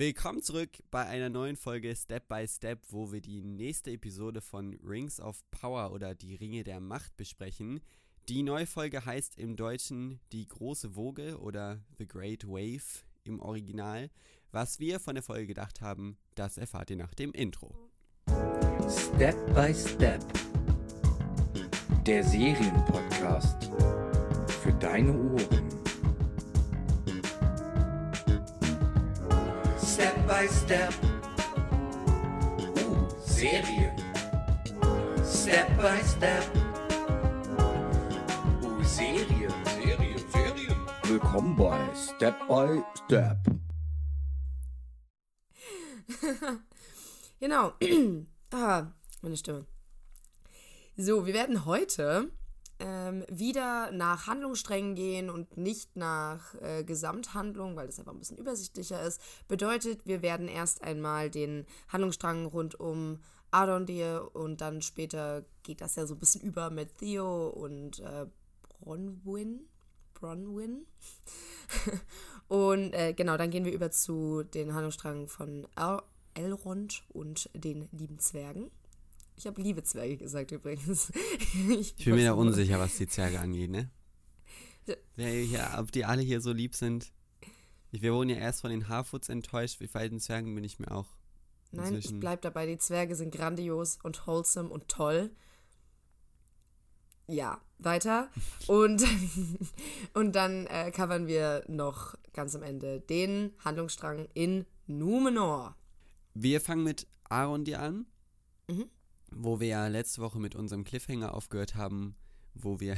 Willkommen zurück bei einer neuen Folge Step by Step, wo wir die nächste Episode von Rings of Power oder die Ringe der Macht besprechen. Die neue Folge heißt im Deutschen Die große Woge oder The Great Wave im Original. Was wir von der Folge gedacht haben, das erfahrt ihr nach dem Intro. Step by Step. Der Serienpodcast für deine Ohren. By Step. Uh, Serien. Step by Step. Uh, Serien. Serien, Serien. Willkommen bei Step by Step. Genau. ah, meine Stimme. So, wir werden heute ähm, wieder nach Handlungssträngen gehen und nicht nach äh, Gesamthandlung, weil das einfach ein bisschen übersichtlicher ist. Bedeutet, wir werden erst einmal den Handlungsstrang rund um Adondir und dann später geht das ja so ein bisschen über mit Theo und äh, Bronwyn. Bronwyn. und äh, genau, dann gehen wir über zu den Handlungsstrang von El Elrond und den lieben Zwergen. Ich habe liebe Zwerge gesagt übrigens. Ich bin mir da unsicher, was die Zwerge angeht, ne? Hier, ob die alle hier so lieb sind. Ich, wir wurden ja erst von den Harfoots enttäuscht, wie bei den Zwergen bin ich mir auch. Nein, ich bleib dabei. Die Zwerge sind grandios und wholesome und toll. Ja, weiter. Und, und dann äh, covern wir noch ganz am Ende den Handlungsstrang in Numenor. Wir fangen mit Arondir an. Mhm wo wir ja letzte Woche mit unserem Cliffhanger aufgehört haben, wo wir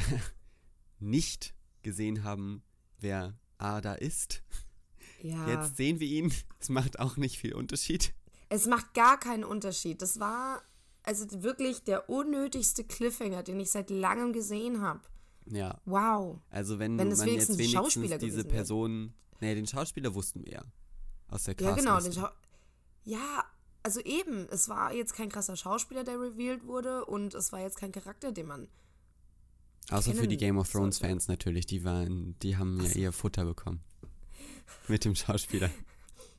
nicht gesehen haben, wer Ada ist. Ja. Jetzt sehen wir ihn. Es macht auch nicht viel Unterschied. Es macht gar keinen Unterschied. Das war also wirklich der unnötigste Cliffhanger, den ich seit langem gesehen habe. Ja. Wow. Also wenn, wenn man jetzt wenigstens diese Person, nee, den Schauspieler wussten wir ja aus der Cast. Ja, genau. Ja, also eben, es war jetzt kein krasser Schauspieler, der revealed wurde und es war jetzt kein Charakter, den man. Außer für die Game of Thrones sollte. Fans natürlich, die waren, die haben ja ihr Futter bekommen. Mit dem Schauspieler.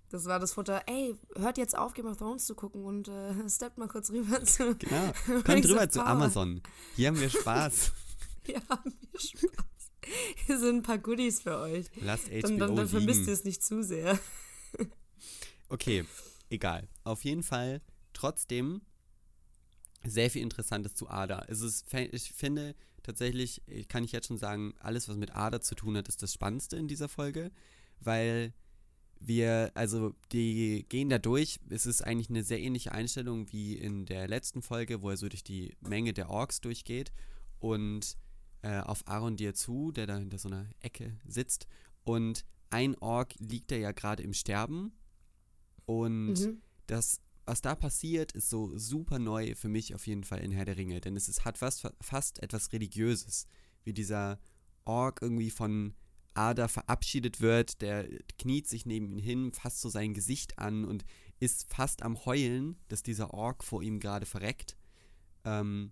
Das war das Futter, ey, hört jetzt auf, Game of Thrones zu gucken und äh, steppt mal kurz rüber zu. Genau, kommt rüber zu Amazon. Hier haben wir Spaß. Hier haben wir Spaß. Hier sind ein paar Goodies für euch. Lasst HBO dann, dann, dann vermisst ihr es nicht zu sehr. Okay, egal. Auf jeden Fall trotzdem sehr viel Interessantes zu Ada. Es ist, ich finde tatsächlich, kann ich jetzt schon sagen, alles, was mit Ada zu tun hat, ist das Spannendste in dieser Folge, weil wir, also die gehen da durch. Es ist eigentlich eine sehr ähnliche Einstellung wie in der letzten Folge, wo er so durch die Menge der Orks durchgeht und äh, auf Aaron dir zu, der da hinter so einer Ecke sitzt. Und ein Ork liegt da ja gerade im Sterben und mhm. das, was da passiert, ist so super neu für mich auf jeden Fall in Herr der Ringe. Denn es ist, hat fast, fast etwas Religiöses. Wie dieser Ork irgendwie von Ada verabschiedet wird, der kniet sich neben ihn hin, fasst so sein Gesicht an und ist fast am Heulen, dass dieser Ork vor ihm gerade verreckt. Ähm,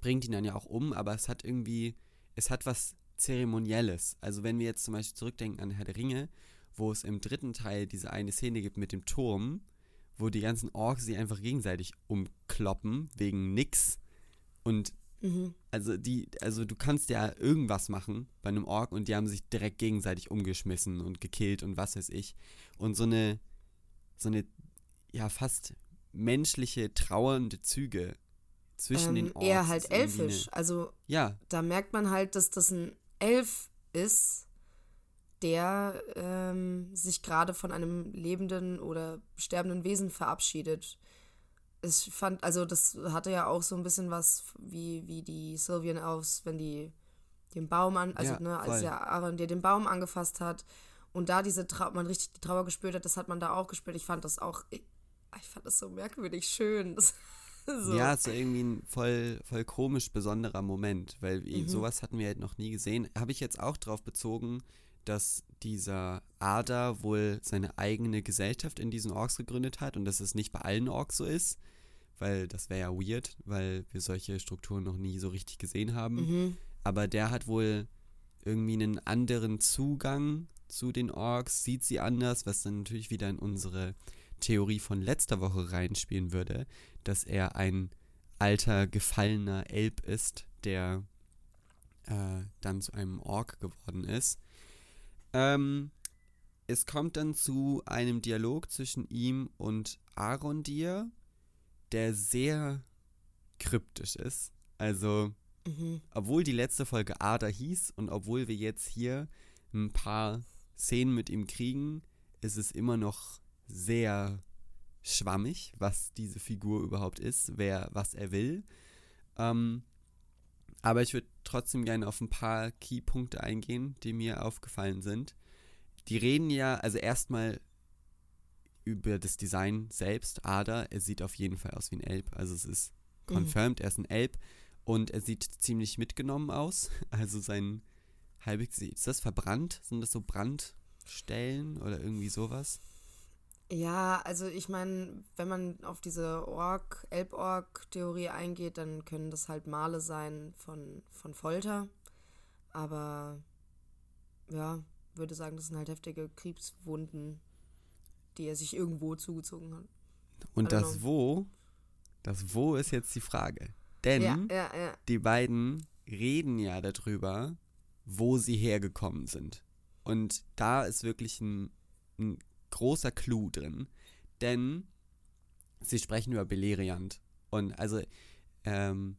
bringt ihn dann ja auch um, aber es hat irgendwie, es hat was Zeremonielles. Also wenn wir jetzt zum Beispiel zurückdenken an Herr der Ringe, wo es im dritten Teil diese eine Szene gibt mit dem Turm, wo die ganzen Orks sich einfach gegenseitig umkloppen wegen nix. Und mhm. also die, also du kannst ja irgendwas machen bei einem Ork und die haben sich direkt gegenseitig umgeschmissen und gekillt und was weiß ich. Und so eine, so eine, ja, fast menschliche, trauernde Züge zwischen ähm, den Orks. Eher halt elfisch. Eine, also ja. da merkt man halt, dass das ein Elf ist der ähm, sich gerade von einem lebenden oder sterbenden Wesen verabschiedet. Ich fand, also das hatte ja auch so ein bisschen was wie, wie die Sylvian Elves, wenn die den Baum an, also ja, ne, als ja Aaron der den Baum angefasst hat und da diese Trau man richtig die Trauer gespürt hat, das hat man da auch gespürt. Ich fand das auch, ich, ich fand das so merkwürdig schön. Das, so. Ja, so irgendwie ein voll, voll komisch besonderer Moment, weil mhm. sowas hatten wir halt noch nie gesehen. Habe ich jetzt auch drauf bezogen, dass dieser Ada wohl seine eigene Gesellschaft in diesen Orks gegründet hat und dass es nicht bei allen Orks so ist, weil das wäre ja weird, weil wir solche Strukturen noch nie so richtig gesehen haben. Mhm. Aber der hat wohl irgendwie einen anderen Zugang zu den Orks, sieht sie anders, was dann natürlich wieder in unsere Theorie von letzter Woche reinspielen würde, dass er ein alter, gefallener Elb ist, der äh, dann zu einem Ork geworden ist. Ähm, es kommt dann zu einem Dialog zwischen ihm und Arondir, der sehr kryptisch ist. Also, mhm. obwohl die letzte Folge Ada hieß und obwohl wir jetzt hier ein paar Szenen mit ihm kriegen, ist es immer noch sehr schwammig, was diese Figur überhaupt ist, wer was er will. Ähm, aber ich würde trotzdem gerne auf ein paar Keypunkte eingehen, die mir aufgefallen sind. Die reden ja, also erstmal über das Design selbst. Ada, er sieht auf jeden Fall aus wie ein Elb. Also es ist mhm. confirmed, mhm. er ist ein Elb. Und er sieht ziemlich mitgenommen aus. Also sein halbwegs, ist das verbrannt? Sind das so Brandstellen oder irgendwie sowas? Ja, also ich meine, wenn man auf diese Ork, Elb-Ork-Theorie eingeht, dann können das halt Male sein von, von Folter. Aber ja, würde sagen, das sind halt heftige Kriegswunden, die er sich irgendwo zugezogen hat. Und das know. Wo, das Wo ist jetzt die Frage. Denn ja, ja, ja. die beiden reden ja darüber, wo sie hergekommen sind. Und da ist wirklich ein, ein großer Clou drin. Denn sie sprechen über Beleriand. Und also, ähm,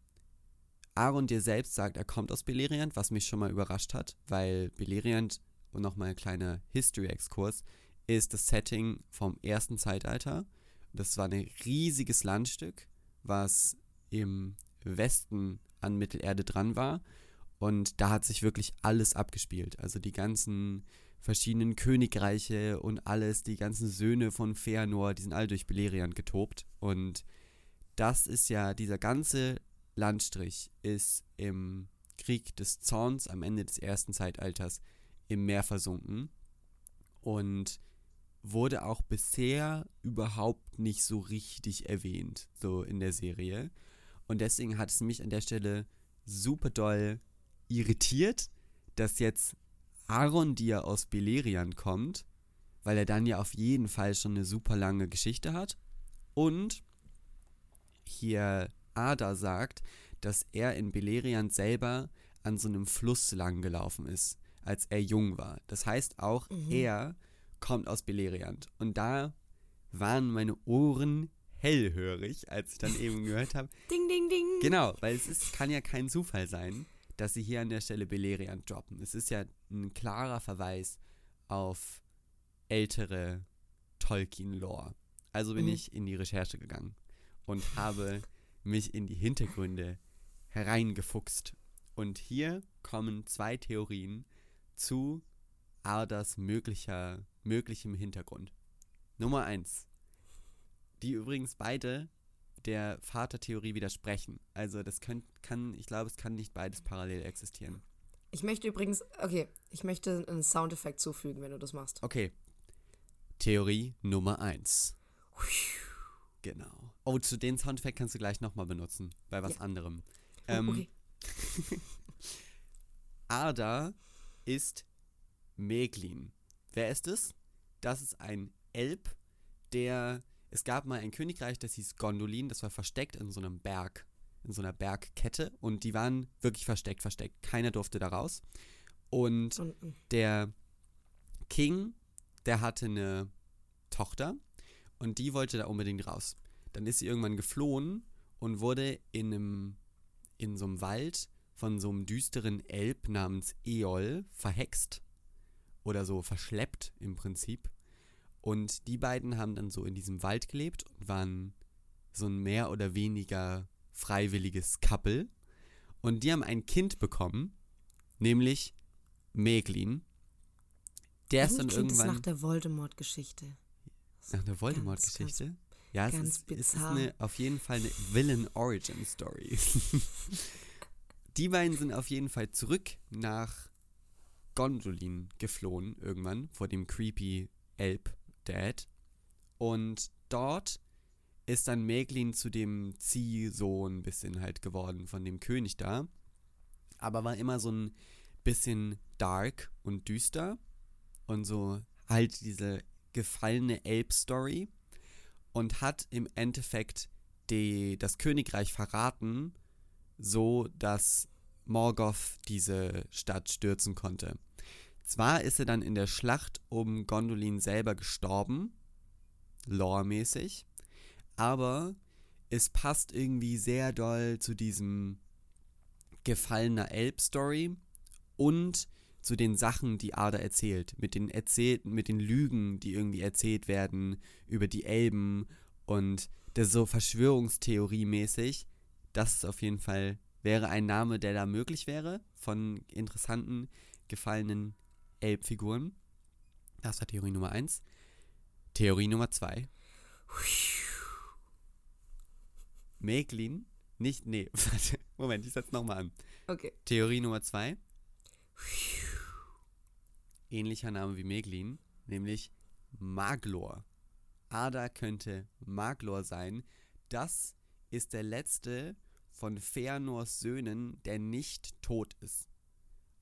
Aaron dir selbst sagt, er kommt aus Beleriand, was mich schon mal überrascht hat, weil Beleriand und nochmal ein kleiner History-Exkurs, ist das Setting vom ersten Zeitalter. Das war ein riesiges Landstück, was im Westen an Mittelerde dran war. Und da hat sich wirklich alles abgespielt. Also die ganzen verschiedenen Königreiche und alles, die ganzen Söhne von Feanor, die sind alle durch Beleriand getobt. Und das ist ja, dieser ganze Landstrich ist im Krieg des Zorns am Ende des ersten Zeitalters im Meer versunken und wurde auch bisher überhaupt nicht so richtig erwähnt, so in der Serie. Und deswegen hat es mich an der Stelle super doll irritiert, dass jetzt Aaron, die ja aus Beleriand kommt, weil er dann ja auf jeden Fall schon eine super lange Geschichte hat. Und hier Ada sagt, dass er in Beleriand selber an so einem Fluss lang gelaufen ist als er jung war. Das heißt, auch mhm. er kommt aus Beleriand. Und da waren meine Ohren hellhörig, als ich dann eben gehört habe. ding, ding, ding. Genau, weil es ist, kann ja kein Zufall sein, dass sie hier an der Stelle Beleriand droppen. Es ist ja ein klarer Verweis auf ältere Tolkien-Lore. Also bin mhm. ich in die Recherche gegangen und habe mich in die Hintergründe hereingefuchst. Und hier kommen zwei Theorien, zu Ardas möglicher, möglichem Hintergrund. Nummer eins, die übrigens beide der Vatertheorie widersprechen. Also das könnt, kann, ich glaube, es kann nicht beides parallel existieren. Ich möchte übrigens, okay, ich möchte einen Soundeffekt zufügen, wenn du das machst. Okay. Theorie Nummer eins. Genau. Oh, zu den Soundeffekt kannst du gleich nochmal benutzen, bei was ja. anderem. Oh, ähm, okay. Arda ist Meglin. Wer ist es? Das ist ein Elb, der. Es gab mal ein Königreich, das hieß Gondolin, das war versteckt in so einem Berg, in so einer Bergkette und die waren wirklich versteckt, versteckt. Keiner durfte da raus. Und der King, der hatte eine Tochter und die wollte da unbedingt raus. Dann ist sie irgendwann geflohen und wurde in einem in so einem Wald von so einem düsteren Elb namens Eol verhext oder so verschleppt im Prinzip. Und die beiden haben dann so in diesem Wald gelebt und waren so ein mehr oder weniger freiwilliges Couple. Und die haben ein Kind bekommen, nämlich Meglin. Der ist dann irgendwann. nach der Voldemort-Geschichte. Nach der Voldemort-Geschichte? Ja, es ist, es ist eine, auf jeden Fall eine Villain-Origin-Story. Die beiden sind auf jeden Fall zurück nach Gondolin geflohen irgendwann vor dem creepy Elb Dad. Und dort ist dann Meglin zu dem Ziehsohn bisschen halt geworden von dem König da. Aber war immer so ein bisschen dark und düster. und so halt diese gefallene Elb-Story und hat im Endeffekt die, das Königreich verraten, so dass Morgoth diese Stadt stürzen konnte. Zwar ist er dann in der Schlacht um Gondolin selber gestorben, loremäßig, aber es passt irgendwie sehr doll zu diesem gefallener Elb-Story und zu den Sachen, die Ada erzählt, mit den erzählt, mit den Lügen, die irgendwie erzählt werden über die Elben und das so Verschwörungstheorie-mäßig. Das ist auf jeden Fall wäre ein Name, der da möglich wäre von interessanten gefallenen Elbfiguren. Das war Theorie Nummer 1. Theorie Nummer 2. Meglin, nicht, nee, warte, Moment, ich setze nochmal an. Okay. Theorie Nummer 2 ähnlicher Name wie Meglin, nämlich Maglor. Ada könnte Maglor sein. Das ist der letzte von Feanors Söhnen, der nicht tot ist.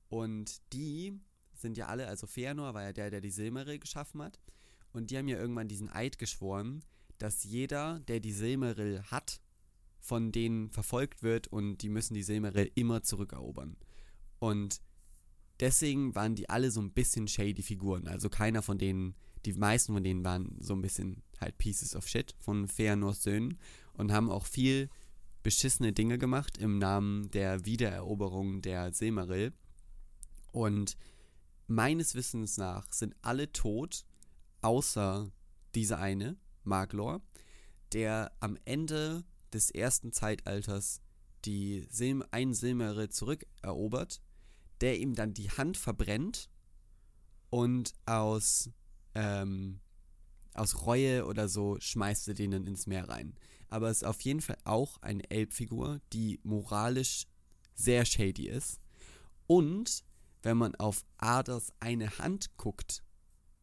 Und die sind ja alle, also Feanor war ja der, der die Silmaril geschaffen hat. Und die haben ja irgendwann diesen Eid geschworen, dass jeder, der die Silmaril hat, von denen verfolgt wird und die müssen die Silmaril immer zurückerobern. Und deswegen waren die alle so ein bisschen shady Figuren. Also keiner von denen, die meisten von denen waren so ein bisschen halt Pieces of Shit von Feanors Söhnen und haben auch viel beschissene Dinge gemacht im Namen der Wiedereroberung der Silmaril. Und meines Wissens nach sind alle tot, außer dieser eine, Maglor, der am Ende des ersten Zeitalters die Sil ein Silmaril zurückerobert der ihm dann die Hand verbrennt und aus, ähm, aus Reue oder so schmeißt er den dann ins Meer rein. Aber es ist auf jeden Fall auch eine Elbfigur, die moralisch sehr shady ist. Und wenn man auf Aders eine Hand guckt,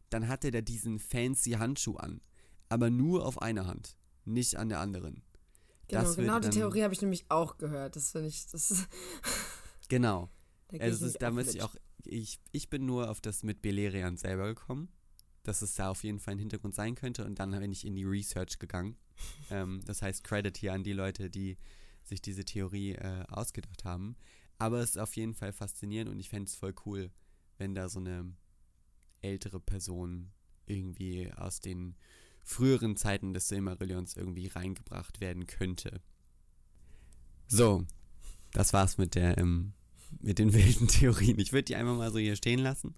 dann hat er da diesen fancy Handschuh an. Aber nur auf einer Hand, nicht an der anderen. Genau, genau die Theorie habe ich nämlich auch gehört. Das finde ich. Das genau. Da, also ist, da müsste ich auch, ich, ich bin nur auf das mit Beleriand selber gekommen, dass es da auf jeden Fall ein Hintergrund sein könnte und dann bin ich in die Research gegangen. ähm, das heißt, Credit hier an die Leute, die sich diese Theorie äh, ausgedacht haben. Aber es ist auf jeden Fall faszinierend und ich fände es voll cool, wenn da so eine ältere Person irgendwie aus den früheren Zeiten des Silmarillions irgendwie reingebracht werden könnte. So, das war's mit der ähm, mit den wilden Theorien. Ich würde die einfach mal so hier stehen lassen,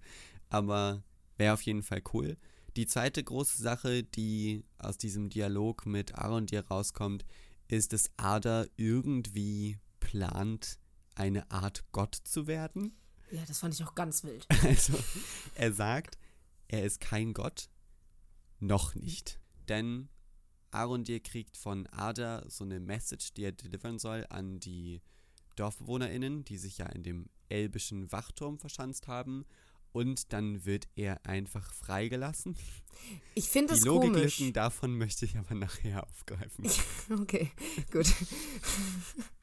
aber wäre auf jeden Fall cool. Die zweite große Sache, die aus diesem Dialog mit Arondir rauskommt, ist, dass Ada irgendwie plant, eine Art Gott zu werden. Ja, das fand ich auch ganz wild. Also, er sagt, er ist kein Gott. Noch nicht. Denn Arondir kriegt von Ada so eine Message, die er delivern soll an die DorfbewohnerInnen, die sich ja in dem elbischen Wachturm verschanzt haben. Und dann wird er einfach freigelassen. Ich finde es komisch. Die Logiklücken davon möchte ich aber nachher aufgreifen. okay, gut.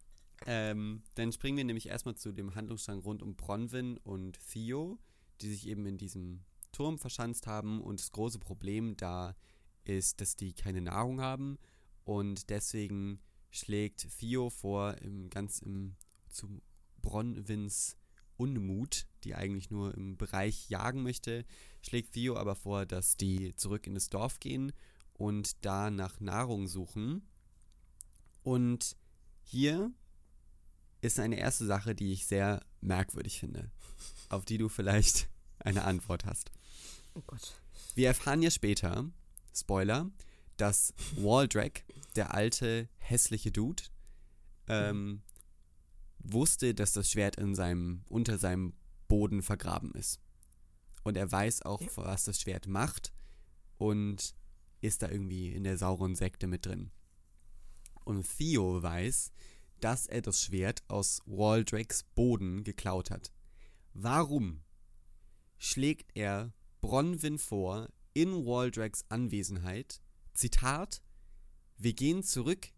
ähm, dann springen wir nämlich erstmal zu dem Handlungsstrang rund um Bronwyn und Theo, die sich eben in diesem Turm verschanzt haben. Und das große Problem da ist, dass die keine Nahrung haben und deswegen schlägt Theo vor, im, ganz im, zu Bronwins Unmut, die eigentlich nur im Bereich jagen möchte, schlägt Theo aber vor, dass die zurück in das Dorf gehen und da nach Nahrung suchen. Und hier ist eine erste Sache, die ich sehr merkwürdig finde, auf die du vielleicht eine Antwort hast. Oh Gott. Wir erfahren ja später, Spoiler, dass Waldrack, der alte, hässliche Dude, ähm, wusste, dass das Schwert in seinem, unter seinem Boden vergraben ist. Und er weiß auch, ja. was das Schwert macht und ist da irgendwie in der sauren Sekte mit drin. Und Theo weiß, dass er das Schwert aus Waldrakes Boden geklaut hat. Warum schlägt er Bronwyn vor, in Waldraks Anwesenheit, Zitat, wir gehen zurück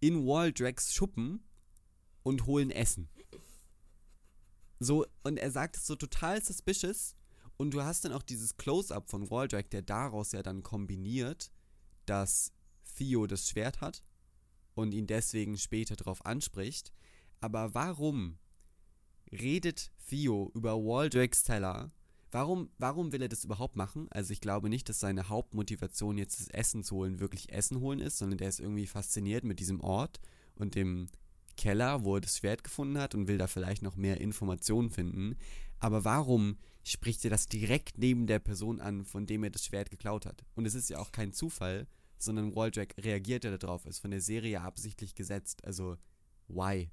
in Waldrags Schuppen und holen Essen. So, und er sagt es so total suspicious Und du hast dann auch dieses Close-up von Waldreck, der daraus ja dann kombiniert, dass Theo das Schwert hat und ihn deswegen später darauf anspricht. Aber warum redet Theo über Waldrecks Teller? Warum, warum will er das überhaupt machen? Also ich glaube nicht, dass seine Hauptmotivation jetzt das Essen zu holen wirklich Essen holen ist, sondern der ist irgendwie fasziniert mit diesem Ort und dem Keller, wo er das Schwert gefunden hat und will da vielleicht noch mehr Informationen finden. Aber warum spricht er das direkt neben der Person an, von dem er das Schwert geklaut hat? Und es ist ja auch kein Zufall, sondern Waldreck reagiert ja darauf, ist von der Serie absichtlich gesetzt. Also, why?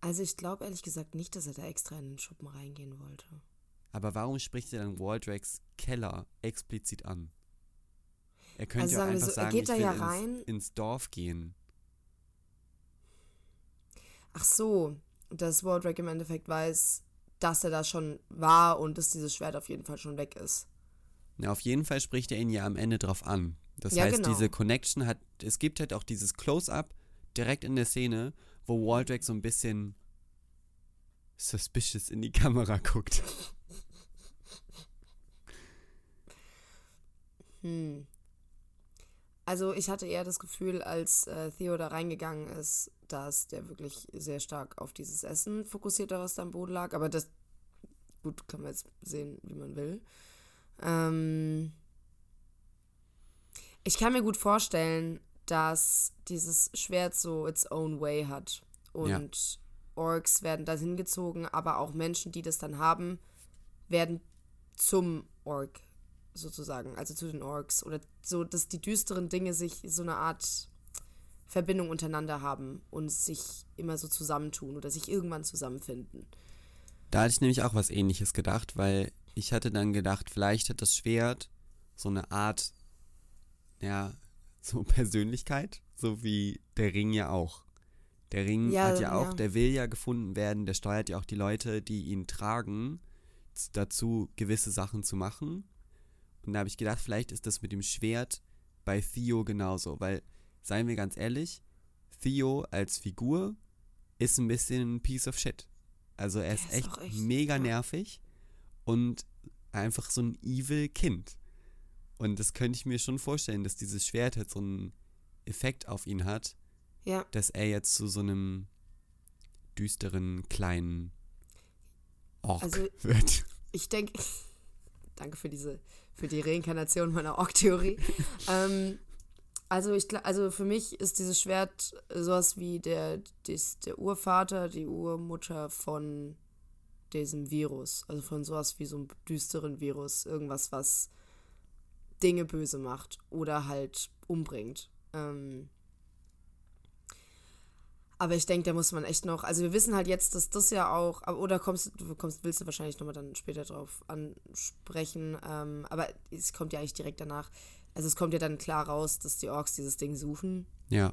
Also ich glaube ehrlich gesagt nicht, dass er da extra in den Schuppen reingehen wollte. Aber warum spricht er dann Waldrecks Keller explizit an? Er könnte also ja einfach so, sagen, ich will ja ins, ins Dorf gehen. Ach so, dass Waldreck im Endeffekt weiß, dass er da schon war und dass dieses Schwert auf jeden Fall schon weg ist. Ja, auf jeden Fall spricht er ihn ja am Ende drauf an. Das ja, heißt, genau. diese Connection hat, es gibt halt auch dieses Close-up direkt in der Szene, wo Waldreck so ein bisschen suspicious in die Kamera guckt. Hm. Also ich hatte eher das Gefühl, als äh, Theo da reingegangen ist, dass der wirklich sehr stark auf dieses Essen fokussiert was da am Boden lag. Aber das, gut, kann man jetzt sehen, wie man will. Ähm, ich kann mir gut vorstellen, dass dieses Schwert so its own way hat. Und ja. Orks werden da hingezogen, aber auch Menschen, die das dann haben, werden zum Ork sozusagen, also zu den Orks. Oder so, dass die düsteren Dinge sich so eine Art Verbindung untereinander haben und sich immer so zusammentun oder sich irgendwann zusammenfinden. Da hatte ich nämlich auch was ähnliches gedacht, weil ich hatte dann gedacht, vielleicht hat das Schwert so eine Art ja, so Persönlichkeit, so wie der Ring ja auch. Der Ring ja, hat ja auch, ja. der will ja gefunden werden, der steuert ja auch die Leute, die ihn tragen, dazu gewisse Sachen zu machen. Und da habe ich gedacht, vielleicht ist das mit dem Schwert bei Theo genauso, weil, seien wir ganz ehrlich, Theo als Figur ist ein bisschen ein Piece of Shit. Also er ist, ist echt, echt, mega nervig und einfach so ein evil Kind. Und das könnte ich mir schon vorstellen, dass dieses Schwert halt so einen Effekt auf ihn hat, ja. dass er jetzt zu so einem düsteren, kleinen Ork also, wird. Ich denke, danke für diese, für die Reinkarnation meiner Ork-Theorie. ähm, also, ich, also für mich ist dieses Schwert sowas wie der, des, der Urvater, die Urmutter von diesem Virus. Also von sowas wie so einem düsteren Virus. Irgendwas, was Dinge böse macht oder halt umbringt. Ähm aber ich denke, da muss man echt noch, also wir wissen halt jetzt, dass das ja auch, oder kommst du kommst, willst du wahrscheinlich nochmal dann später drauf ansprechen, ähm, aber es kommt ja eigentlich direkt danach. Also es kommt ja dann klar raus, dass die Orks dieses Ding suchen. Ja.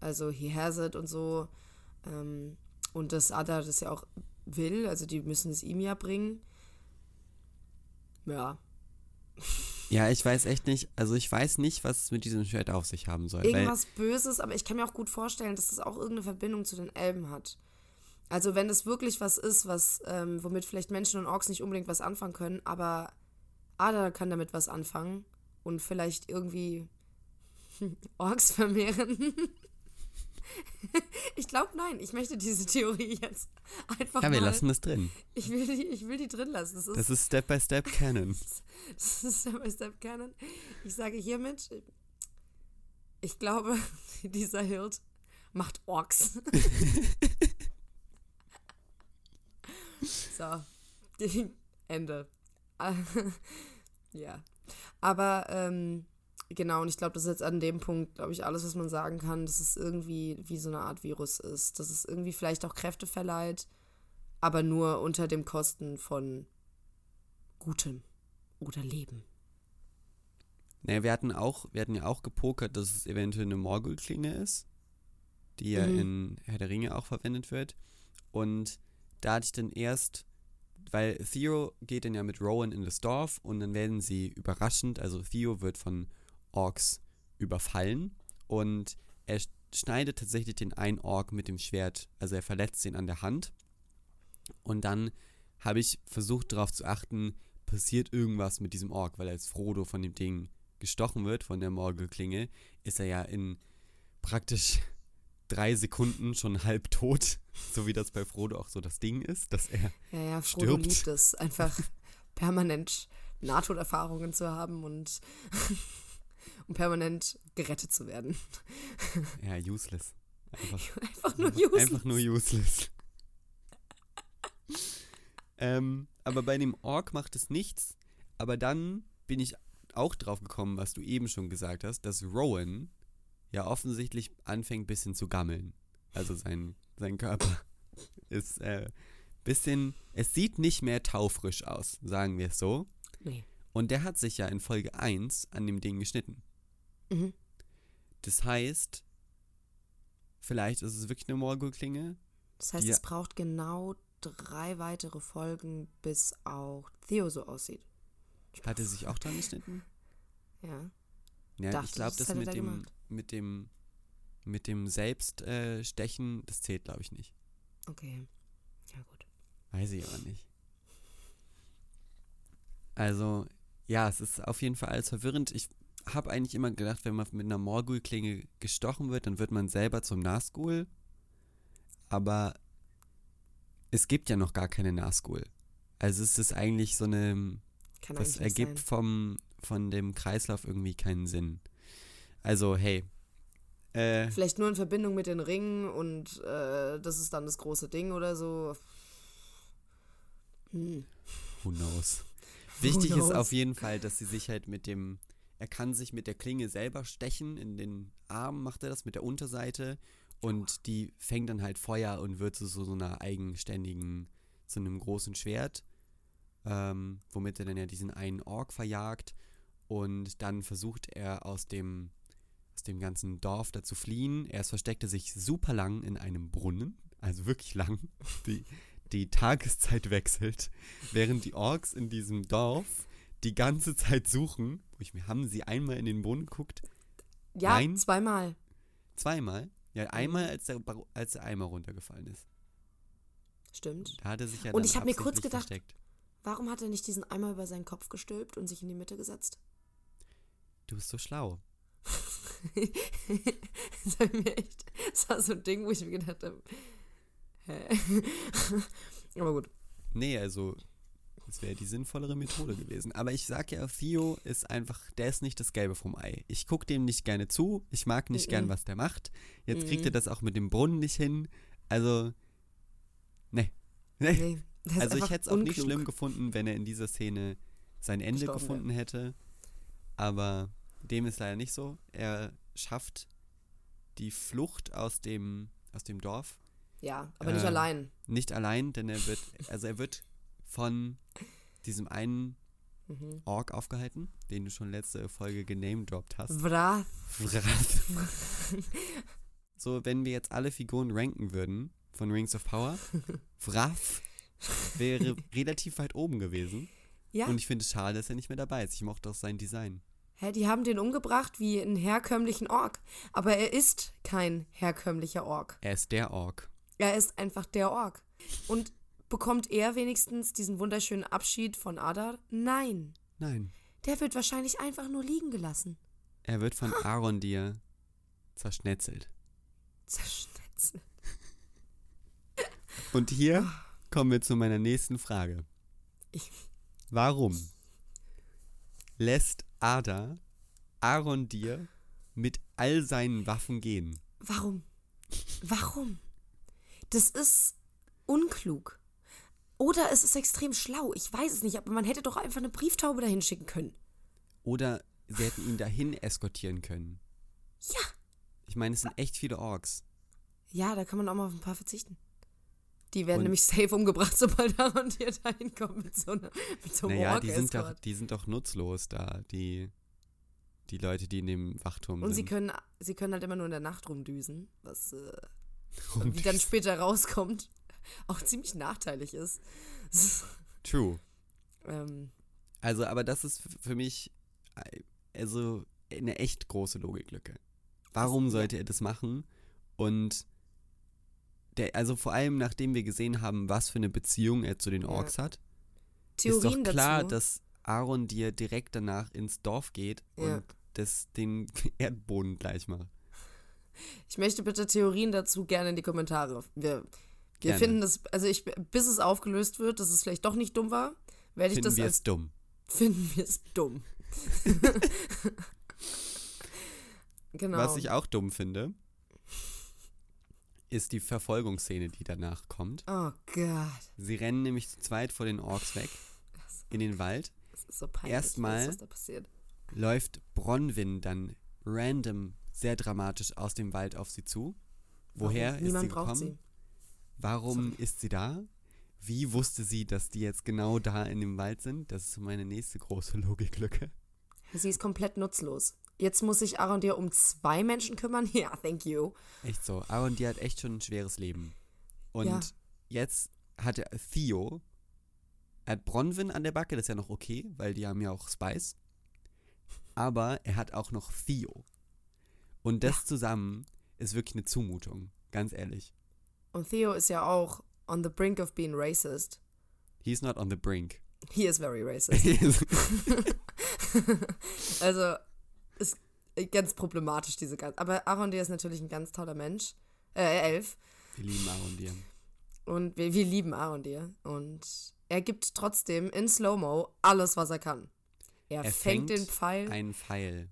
Also he has it und so. Ähm, und dass Ada das ja auch will, also die müssen es ihm ja bringen. Ja. Ja, ich weiß echt nicht, also ich weiß nicht, was es mit diesem Schwert auf sich haben soll. Irgendwas Böses, aber ich kann mir auch gut vorstellen, dass das auch irgendeine Verbindung zu den Elben hat. Also wenn es wirklich was ist, was, ähm, womit vielleicht Menschen und Orks nicht unbedingt was anfangen können, aber Ada kann damit was anfangen und vielleicht irgendwie Orks vermehren. ich glaube, nein. Ich möchte diese Theorie jetzt einfach. Ja, wir mal, lassen das drin. Ich will die, ich will die drin lassen. Das ist, das ist Step by Step Canon. das ist Step by Step Canon. Ich sage hiermit, ich glaube, dieser Hirt macht Orks. so. Ende. ja. Aber, ähm, Genau, und ich glaube, das ist jetzt an dem Punkt, glaube ich, alles, was man sagen kann, dass es irgendwie wie so eine Art Virus ist. Dass es irgendwie vielleicht auch Kräfte verleiht, aber nur unter dem Kosten von Gutem oder Leben. Naja, wir hatten auch, wir hatten ja auch gepokert, dass es eventuell eine Morgulklinge ist, die ja mhm. in Herr der Ringe auch verwendet wird. Und da hatte ich dann erst, weil Theo geht dann ja mit Rowan in das Dorf und dann werden sie überraschend, also Theo wird von Orks überfallen und er schneidet tatsächlich den einen Ork mit dem Schwert, also er verletzt ihn an der Hand. Und dann habe ich versucht darauf zu achten, passiert irgendwas mit diesem Ork, weil als Frodo von dem Ding gestochen wird, von der Morgelklinge, ist er ja in praktisch drei Sekunden schon halb tot, so wie das bei Frodo auch so das Ding ist, dass er Ja, ja, Frodo stirbt. liebt es, einfach permanent Nahtoderfahrungen zu haben und, und permanent gerettet zu werden. Ja, useless. Einfach, einfach nur useless. Einfach nur useless. ähm, aber bei dem Ork macht es nichts. Aber dann bin ich auch drauf gekommen, was du eben schon gesagt hast, dass Rowan ja offensichtlich anfängt, ein bisschen zu gammeln. Also sein, sein Körper ist äh, bisschen, es sieht nicht mehr taufrisch aus, sagen wir es so. Nee. Und der hat sich ja in Folge 1 an dem Ding geschnitten. Mhm. Das heißt, vielleicht ist es wirklich eine Morgul-Klinge. Das heißt, es braucht genau drei weitere Folgen, bis auch Theo so aussieht. Hat er sich auch dran geschnitten? Ja. Ja, Dachte, ich glaube, das, das mit, dem, mit dem mit dem Selbststechen, äh, das zählt, glaube ich, nicht. Okay. Ja, gut. Weiß ich aber nicht. Also, ja, es ist auf jeden Fall alles verwirrend. Ich habe eigentlich immer gedacht, wenn man mit einer Morgul-Klinge gestochen wird, dann wird man selber zum Nazgul. Aber es gibt ja noch gar keine Nazgul. Also es ist eigentlich so eine. Kann das ergibt sein. vom, von dem Kreislauf irgendwie keinen Sinn. Also, hey. Äh, Vielleicht nur in Verbindung mit den Ringen und äh, das ist dann das große Ding oder so. Hm. Who knows? Wichtig Who knows? ist auf jeden Fall, dass sie sich halt mit dem. Er kann sich mit der Klinge selber stechen. In den Arm macht er das mit der Unterseite. Und die fängt dann halt Feuer und wird zu so, so einer eigenständigen, zu einem großen Schwert. Ähm, womit er dann ja diesen einen Ork verjagt. Und dann versucht er aus dem, aus dem ganzen Dorf da zu fliehen. Er versteckte sich super lang in einem Brunnen, also wirklich lang. Die, die Tageszeit wechselt, während die Orks in diesem Dorf die ganze Zeit suchen. Ich, haben sie einmal in den Brunnen geguckt? Ja, Nein. zweimal. Zweimal? Ja, einmal, als der, als der Eimer runtergefallen ist. Stimmt. Da hat er sich ja Und ich habe mir kurz gedacht, versteckt. warum hat er nicht diesen Eimer über seinen Kopf gestülpt und sich in die Mitte gesetzt? Du bist so schlau. das, war mir echt, das war so ein Ding, wo ich mir gedacht habe, hä? Aber gut. Nee, also, das wäre die sinnvollere Methode gewesen. Aber ich sag ja, Theo ist einfach, der ist nicht das Gelbe vom Ei. Ich gucke dem nicht gerne zu, ich mag nicht -mm. gern, was der macht. Jetzt mm kriegt er das auch mit dem Brunnen nicht hin. Also, nee. Nee. nee also ich hätte es auch unklug. nicht schlimm gefunden, wenn er in dieser Szene sein Ende Gestorben gefunden wäre. hätte. Aber dem ist leider nicht so. Er schafft die Flucht aus dem, aus dem Dorf. Ja, aber nicht äh, allein. Nicht allein, denn er wird, also er wird von diesem einen mhm. Ork aufgehalten, den du schon letzte Folge genamedroppt hast. Wrath. Wrath. so, wenn wir jetzt alle Figuren ranken würden von Rings of Power, Wrath wäre relativ weit oben gewesen. Ja. Und ich finde es schade, dass er nicht mehr dabei ist. Ich mochte auch sein Design. Hä, die haben den umgebracht wie einen herkömmlichen Ork. Aber er ist kein herkömmlicher Ork. Er ist der Ork. Er ist einfach der Ork. Und bekommt er wenigstens diesen wunderschönen Abschied von Adar? Nein. Nein. Der wird wahrscheinlich einfach nur liegen gelassen. Er wird von Arondir zerschnetzelt. Zerschnetzelt. Und hier kommen wir zu meiner nächsten Frage. Warum lässt Ada Arondir mit all seinen Waffen gehen? Warum? Warum? Das ist unklug. Oder es ist extrem schlau. Ich weiß es nicht, aber man hätte doch einfach eine Brieftaube dahin schicken können. Oder sie hätten ihn dahin eskortieren können. Ja. Ich meine, es sind echt viele Orks. Ja, da kann man auch mal auf ein paar verzichten. Die werden und nämlich safe umgebracht, sobald Aaron hier da hinkommt mit so, einer, mit so einem naja, die sind, doch, die sind doch nutzlos da, die, die Leute, die in dem Wachturm und sind. Und sie können, sie können halt immer nur in der Nacht rumdüsen, was äh, wie dann später rauskommt, auch ziemlich nachteilig ist. True. ähm, also, aber das ist für mich also eine echt große Logiklücke. Warum sollte er das machen? Und der, also vor allem nachdem wir gesehen haben, was für eine Beziehung er zu den Orks ja. hat, Theorien ist doch klar, dazu. dass Aaron dir direkt danach ins Dorf geht ja. und das den Erdboden gleich macht. Ich möchte bitte Theorien dazu gerne in die Kommentare. Wir, wir finden das, also ich, bis es aufgelöst wird, dass es vielleicht doch nicht dumm war, werde ich finden das wir als es dumm. Finden wir es dumm. genau. Was ich auch dumm finde, ist die Verfolgungsszene, die danach kommt. Oh Gott. Sie rennen nämlich zu zweit vor den Orks weg in den Wald. Das ist so peinlich, Erstmal was da passiert. läuft Bronwyn dann random sehr dramatisch aus dem Wald auf sie zu. Woher Warum? ist sie gekommen? Sie. Warum Sorry. ist sie da? Wie wusste sie, dass die jetzt genau da in dem Wald sind? Das ist meine nächste große Logiklücke. Sie ist komplett nutzlos. Jetzt muss sich Aaron dir um zwei Menschen kümmern? Ja, thank you. Echt so. Aaron, die hat echt schon ein schweres Leben. Und ja. jetzt hat er Theo, er hat Bronwyn an der Backe, das ist ja noch okay, weil die haben ja auch Spice. Aber er hat auch noch Theo. Und das ja. zusammen ist wirklich eine Zumutung, ganz ehrlich. Und Theo ist ja auch on the brink of being racist. He's not on the brink. He is very racist. also, ist ganz problematisch, diese ganze. Aber Arondir ist natürlich ein ganz toller Mensch. Äh, Elf. Wir lieben Arondir. Und wir, wir lieben Arondir. Und er gibt trotzdem in Slow-Mo alles, was er kann. Er, er fängt, fängt den Pfeil. Einen Pfeil.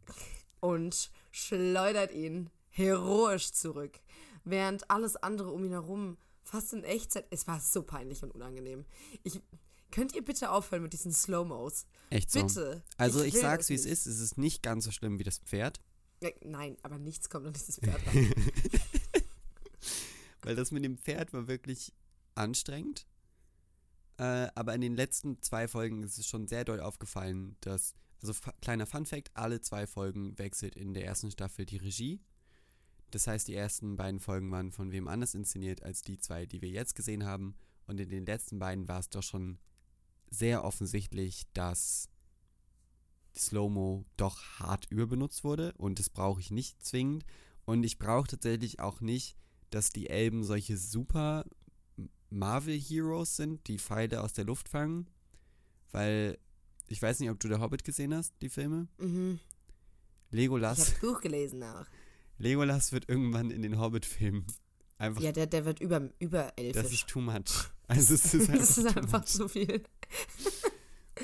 Und schleudert ihn heroisch zurück. Während alles andere um ihn herum fast in Echtzeit. Es war so peinlich und unangenehm. Ich, könnt ihr bitte aufhören mit diesen Slow-Mos? Echt so? Bitte. Also ich, ich sag's, wie es ist. Es ist nicht ganz so schlimm wie das Pferd. Nein, aber nichts kommt an dieses Pferd ran. Weil das mit dem Pferd war wirklich anstrengend. Äh, aber in den letzten zwei Folgen ist es schon sehr doll aufgefallen, dass, also kleiner Fun Fact, alle zwei Folgen wechselt in der ersten Staffel die Regie. Das heißt, die ersten beiden Folgen waren von wem anders inszeniert als die zwei, die wir jetzt gesehen haben. Und in den letzten beiden war es doch schon sehr offensichtlich, dass Slow-Mo doch hart überbenutzt wurde. Und das brauche ich nicht zwingend. Und ich brauche tatsächlich auch nicht, dass die Elben solche super Marvel-Heroes sind, die Pfeile aus der Luft fangen. Weil, ich weiß nicht, ob du der Hobbit gesehen hast, die Filme. Mhm. Legolas. Ich habe Buch gelesen auch. Legolas wird irgendwann in den Hobbit-Filmen einfach. Ja, der, der wird über, über elfisch. Das ist too much. Also es ist das ist einfach zu viel.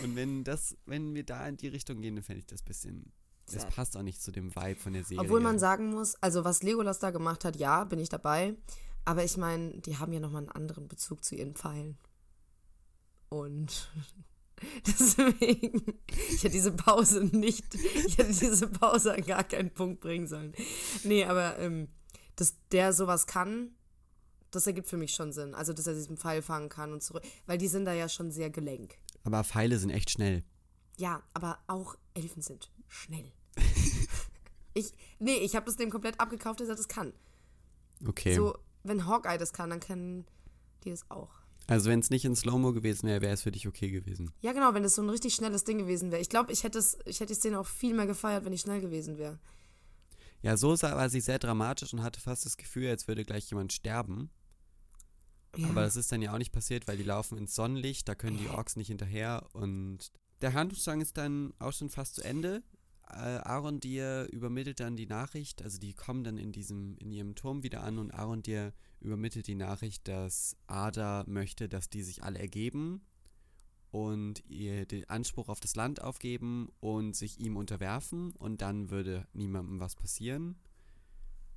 Und wenn das, wenn wir da in die Richtung gehen, dann fände ich das ein bisschen. Das passt auch nicht zu dem Vibe von der Serie. Obwohl man sagen muss, also was Legolas da gemacht hat, ja, bin ich dabei. Aber ich meine, die haben ja nochmal einen anderen Bezug zu ihren Pfeilen. Und deswegen, ich hätte diese Pause nicht, ich hätte diese Pause an gar keinen Punkt bringen sollen. Nee, aber ähm, dass der sowas kann, das ergibt für mich schon Sinn. Also, dass er diesen Pfeil fangen kann und zurück. Weil die sind da ja schon sehr gelenk. Aber Pfeile sind echt schnell. Ja, aber auch Elfen sind schnell. ich, nee, ich habe das dem komplett abgekauft, dass er das kann. Okay. So, wenn Hawkeye das kann, dann können die das auch. Also wenn es nicht in Slow-Mo gewesen wäre, wäre es für dich okay gewesen. Ja, genau, wenn es so ein richtig schnelles Ding gewesen wäre. Ich glaube, ich hätte ich hätte die Szene auch viel mehr gefeiert, wenn ich schnell gewesen wäre. Ja, so war sie sehr dramatisch und hatte fast das Gefühl, als würde gleich jemand sterben. Ja. Aber das ist dann ja auch nicht passiert, weil die laufen ins Sonnenlicht, da können die Orks nicht hinterher und der Handlungsstrang ist dann auch schon fast zu Ende äh, Aaron dir übermittelt dann die Nachricht, also die kommen dann in diesem, in ihrem Turm wieder an und Aaron dir übermittelt die Nachricht, dass Ada möchte, dass die sich alle ergeben und ihr den Anspruch auf das Land aufgeben und sich ihm unterwerfen und dann würde niemandem was passieren,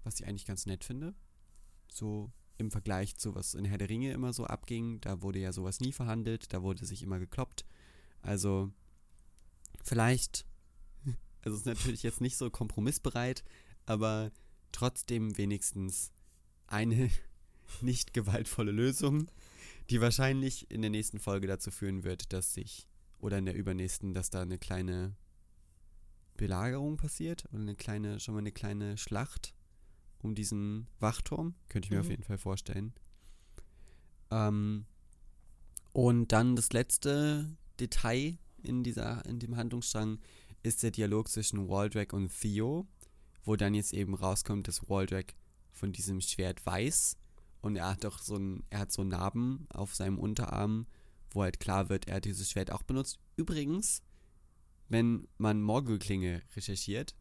was ich eigentlich ganz nett finde. So im Vergleich zu was in Herr der Ringe immer so abging, da wurde ja sowas nie verhandelt, da wurde sich immer gekloppt. Also vielleicht also ist natürlich jetzt nicht so kompromissbereit, aber trotzdem wenigstens eine nicht gewaltvolle Lösung, die wahrscheinlich in der nächsten Folge dazu führen wird, dass sich, oder in der übernächsten, dass da eine kleine Belagerung passiert oder eine kleine, schon mal eine kleine Schlacht um diesen Wachturm. Könnte ich mir mhm. auf jeden Fall vorstellen. Ähm, und dann das letzte Detail in dieser, in dem Handlungsstrang ist der Dialog zwischen Waldreck und Theo, wo dann jetzt eben rauskommt, dass Waldreck von diesem Schwert weiß und er hat doch so ein, er hat so Narben auf seinem Unterarm wo halt klar wird, er hat dieses Schwert auch benutzt. Übrigens, wenn man Morgul-Klinge recherchiert,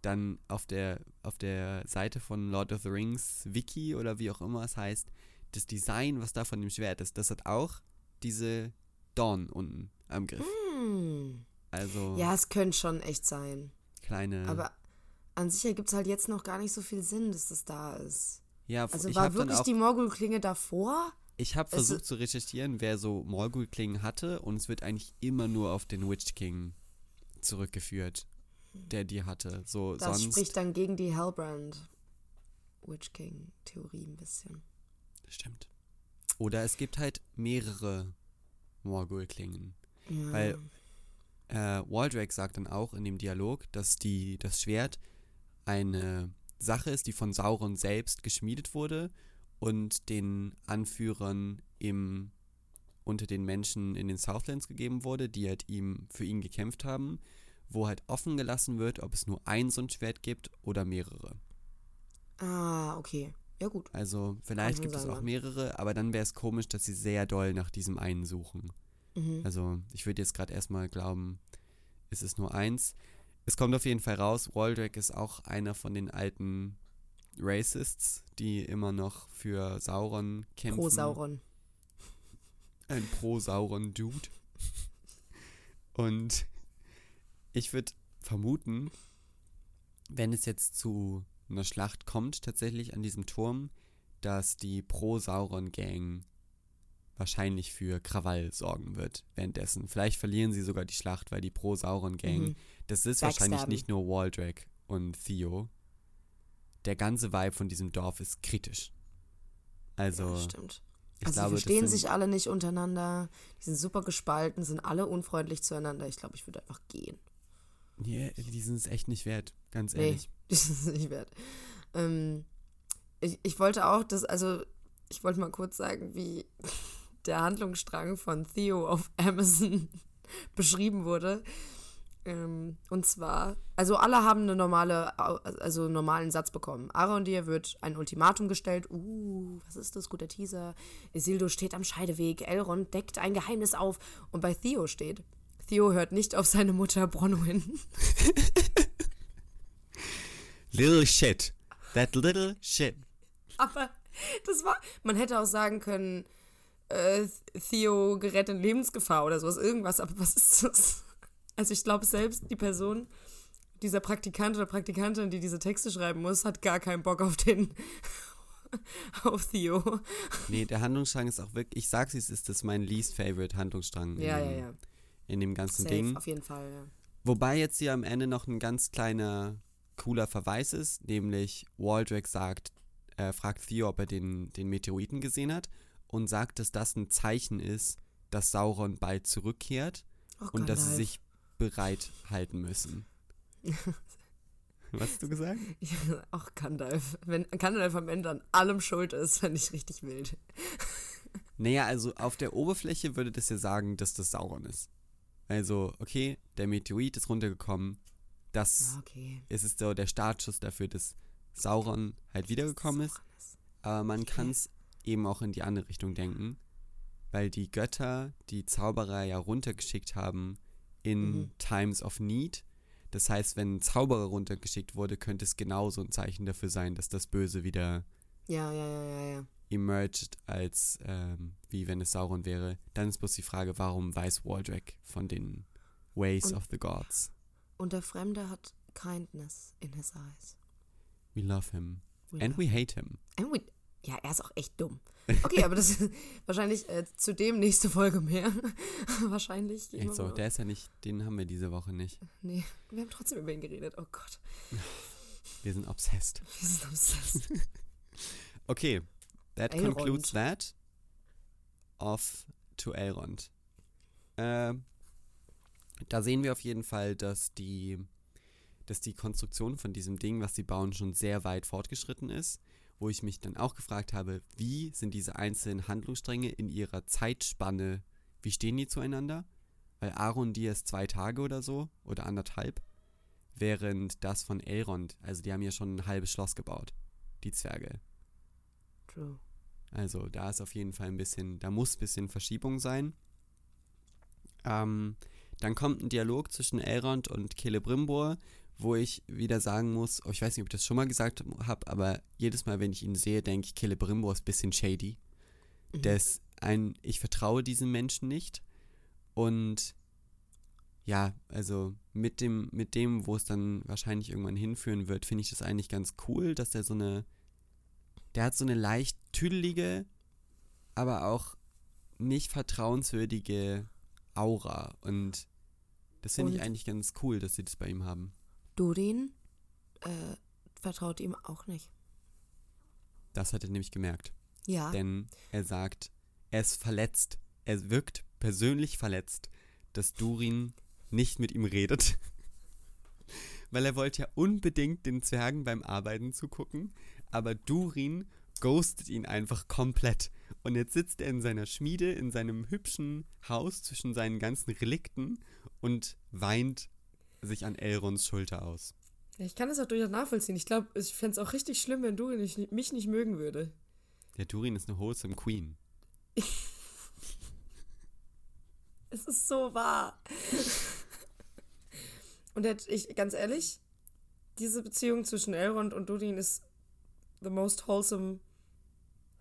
dann auf der, auf der Seite von Lord of the Rings Wiki oder wie auch immer es heißt, das Design, was da von dem Schwert ist, das hat auch diese Dorn unten am Griff. Hm. Also. Ja, es könnte schon echt sein. Kleine. Aber an sich ergibt es halt jetzt noch gar nicht so viel Sinn, dass das da ist. Ja, also ich war wirklich auch, die Morgul-Klinge davor? Ich habe versucht zu recherchieren, wer so Morgul-Klingen hatte und es wird eigentlich immer nur auf den Witch King zurückgeführt, der die hatte. So, das sonst, spricht dann gegen die Hellbrand Witch King Theorie ein bisschen. Stimmt. Oder es gibt halt mehrere Morgul-Klingen. Ja. Weil äh, Waldrake sagt dann auch in dem Dialog, dass die, das Schwert eine Sache ist, die von Sauron selbst geschmiedet wurde und den Anführern im, unter den Menschen in den Southlands gegeben wurde, die halt ihm für ihn gekämpft haben, wo halt offen gelassen wird, ob es nur ein so ein Schwert gibt oder mehrere. Ah, okay. Ja, gut. Also vielleicht gibt es auch mehrere, aber dann wäre es komisch, dass sie sehr doll nach diesem einen suchen. Mhm. Also ich würde jetzt gerade erstmal glauben, es ist nur eins. Es kommt auf jeden Fall raus, Waldrick ist auch einer von den alten Racists, die immer noch für Sauron kämpfen. Pro Sauron. Ein Pro-Sauron-Dude. Und ich würde vermuten, wenn es jetzt zu einer Schlacht kommt, tatsächlich an diesem Turm, dass die Pro-Sauron-Gang wahrscheinlich für Krawall sorgen wird währenddessen. Vielleicht verlieren sie sogar die Schlacht, weil die Pro-Sauron-Gang, mhm. das ist wahrscheinlich nicht nur Waldrak und Theo. Der ganze Vibe von diesem Dorf ist kritisch. Also, ja, stimmt. Ich also glaube, die verstehen sich alle nicht untereinander, die sind super gespalten, sind alle unfreundlich zueinander. Ich glaube, ich würde einfach gehen. Nee, die sind es echt nicht wert, ganz ehrlich. Nee, die sind es nicht wert. Ähm, ich, ich wollte auch, dass, also, ich wollte mal kurz sagen, wie der Handlungsstrang von Theo auf Amazon beschrieben wurde. Ähm, und zwar, also alle haben eine normale, also einen normalen Satz bekommen. Arondir wird ein Ultimatum gestellt. Uh, was ist das? Guter Teaser. Isildur steht am Scheideweg. Elrond deckt ein Geheimnis auf. Und bei Theo steht, Theo hört nicht auf seine Mutter Bronwyn. little shit. That little shit. Aber das war, man hätte auch sagen können, äh, Theo gerät in Lebensgefahr oder sowas, irgendwas, aber was ist das? Also ich glaube selbst die Person, dieser Praktikant oder Praktikantin, die diese Texte schreiben muss, hat gar keinen Bock auf den auf Theo. Nee, der Handlungsstrang ist auch wirklich, ich sag's es ist das mein least favorite Handlungsstrang. Ja, in, ja, ja. In dem ganzen Safe, Ding. auf jeden Fall, ja. Wobei jetzt hier am Ende noch ein ganz kleiner, cooler Verweis ist, nämlich Waldrick sagt, äh, fragt Theo, ob er den, den Meteoriten gesehen hat und sagt, dass das ein Zeichen ist, dass Sauron bald zurückkehrt oh, und dass sie sich bereit halten müssen. Was hast du gesagt? Ja, auch Gandalf. Wenn Gandalf am Ende an allem schuld ist, fände ich richtig wild. Naja, also auf der Oberfläche würde das ja sagen, dass das Sauron ist. Also, okay, der Meteorit ist runtergekommen. Das okay. ist es so der Startschuss dafür, dass Sauron halt wiedergekommen ist. Aber man okay. kann es eben auch in die andere Richtung denken, weil die Götter die Zauberer ja runtergeschickt haben in mhm. Times of Need. Das heißt, wenn ein Zauberer runtergeschickt wurde, könnte es genauso ein Zeichen dafür sein, dass das Böse wieder ja, ja, ja, ja, ja. emerged, als ähm, wie wenn es Sauron wäre. Dann ist bloß die Frage, warum weiß Waldreck von den Ways und, of the Gods? Und der Fremde hat kindness in his eyes. We love him. We And love we hate him. And we, ja, er ist auch echt dumm. Okay, aber das ist wahrscheinlich äh, zudem nächste Folge mehr. wahrscheinlich. Echt so, der ist ja nicht, den haben wir diese Woche nicht. Nee, wir haben trotzdem über ihn geredet. Oh Gott. Wir sind obsessed. Wir sind obsessed. okay, that Elrond. concludes that. Off to Elrond. Äh, da sehen wir auf jeden Fall, dass die, dass die Konstruktion von diesem Ding, was sie bauen, schon sehr weit fortgeschritten ist wo ich mich dann auch gefragt habe, wie sind diese einzelnen Handlungsstränge in ihrer Zeitspanne, wie stehen die zueinander? Weil Aaron die ist zwei Tage oder so oder anderthalb, während das von Elrond, also die haben ja schon ein halbes Schloss gebaut, die Zwerge. True. Also da ist auf jeden Fall ein bisschen, da muss ein bisschen Verschiebung sein. Ähm, dann kommt ein Dialog zwischen Elrond und Celebrimbor, wo ich wieder sagen muss, oh, ich weiß nicht, ob ich das schon mal gesagt habe, aber jedes Mal, wenn ich ihn sehe, denke ich, Celebrimbor ist ein bisschen shady. Mhm. Ist ein, ich vertraue diesen Menschen nicht. Und ja, also mit dem, mit dem, wo es dann wahrscheinlich irgendwann hinführen wird, finde ich das eigentlich ganz cool, dass der so eine, der hat so eine leicht tüdelige, aber auch nicht vertrauenswürdige Aura. Und das finde ich eigentlich ganz cool, dass sie das bei ihm haben. Durin äh, vertraut ihm auch nicht. Das hat er nämlich gemerkt. Ja. Denn er sagt, er ist verletzt. Er wirkt persönlich verletzt, dass Durin nicht mit ihm redet. Weil er wollte ja unbedingt den Zwergen beim Arbeiten zugucken, aber Durin ghostet ihn einfach komplett. Und jetzt sitzt er in seiner Schmiede, in seinem hübschen Haus zwischen seinen ganzen Relikten und weint sich an Elrons Schulter aus. Ich kann das auch durchaus nachvollziehen. Ich glaube, ich fände es auch richtig schlimm, wenn Durin mich, mich nicht mögen würde. Der Durin ist eine wholesome Queen. es ist so wahr. und ich, ganz ehrlich, diese Beziehung zwischen Elrond und Durin ist the most wholesome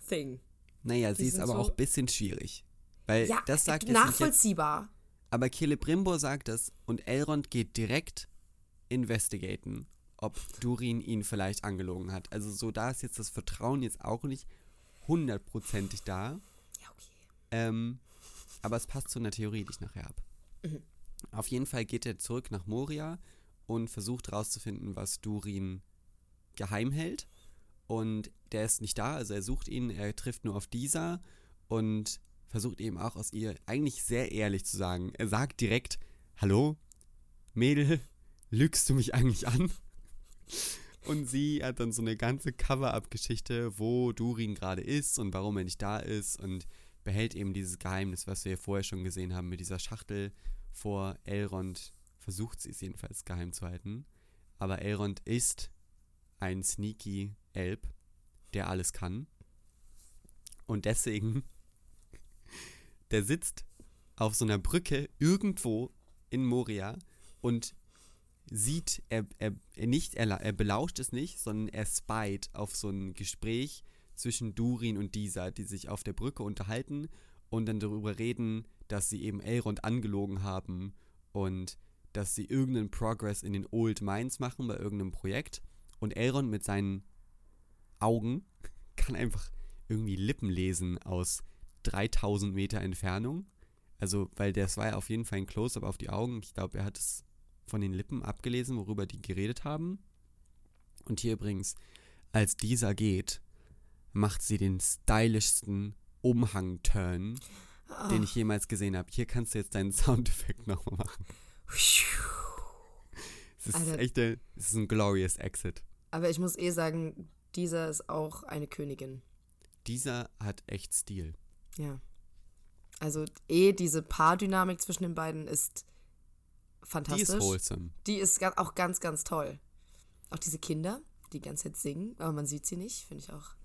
thing. Naja, sie ist aber so auch ein bisschen schwierig. Weil ja, das sagt nachvollziehbar. Aber Celebrimbor sagt das und Elrond geht direkt investigaten, ob Durin ihn vielleicht angelogen hat. Also so da ist jetzt das Vertrauen jetzt auch nicht hundertprozentig da. Ja, okay. Ähm, aber es passt zu einer Theorie, die ich nachher habe. Mhm. Auf jeden Fall geht er zurück nach Moria und versucht herauszufinden, was Durin geheim hält. Und der ist nicht da, also er sucht ihn, er trifft nur auf dieser und versucht eben auch aus ihr eigentlich sehr ehrlich zu sagen. Er sagt direkt, hallo, Mädel, lügst du mich eigentlich an? Und sie hat dann so eine ganze Cover-up-Geschichte, wo Durin gerade ist und warum er nicht da ist und behält eben dieses Geheimnis, was wir vorher schon gesehen haben mit dieser Schachtel vor Elrond. Versucht sie es jedenfalls geheim zu halten. Aber Elrond ist ein sneaky Elb, der alles kann. Und deswegen der sitzt auf so einer Brücke irgendwo in Moria und sieht, er, er, er nicht, er, er belauscht es nicht, sondern er spyt auf so ein Gespräch zwischen Durin und dieser, die sich auf der Brücke unterhalten und dann darüber reden, dass sie eben Elrond angelogen haben und dass sie irgendeinen Progress in den Old Mines machen bei irgendeinem Projekt und Elrond mit seinen Augen kann einfach irgendwie Lippen lesen aus 3000 Meter Entfernung. Also, weil das war ja auf jeden Fall ein Close-up auf die Augen. Ich glaube, er hat es von den Lippen abgelesen, worüber die geredet haben. Und hier übrigens, als dieser geht, macht sie den stylischsten Umhang-Turn, oh. den ich jemals gesehen habe. Hier kannst du jetzt deinen Soundeffekt nochmal machen. Es ist Alter. echt ein, es ist ein glorious Exit. Aber ich muss eh sagen, dieser ist auch eine Königin. Dieser hat echt Stil. Ja. Also eh diese Paardynamik zwischen den beiden ist fantastisch. Die ist wholesome. Die ist auch ganz, ganz toll. Auch diese Kinder, die die ganze Zeit singen, aber man sieht sie nicht, finde ich auch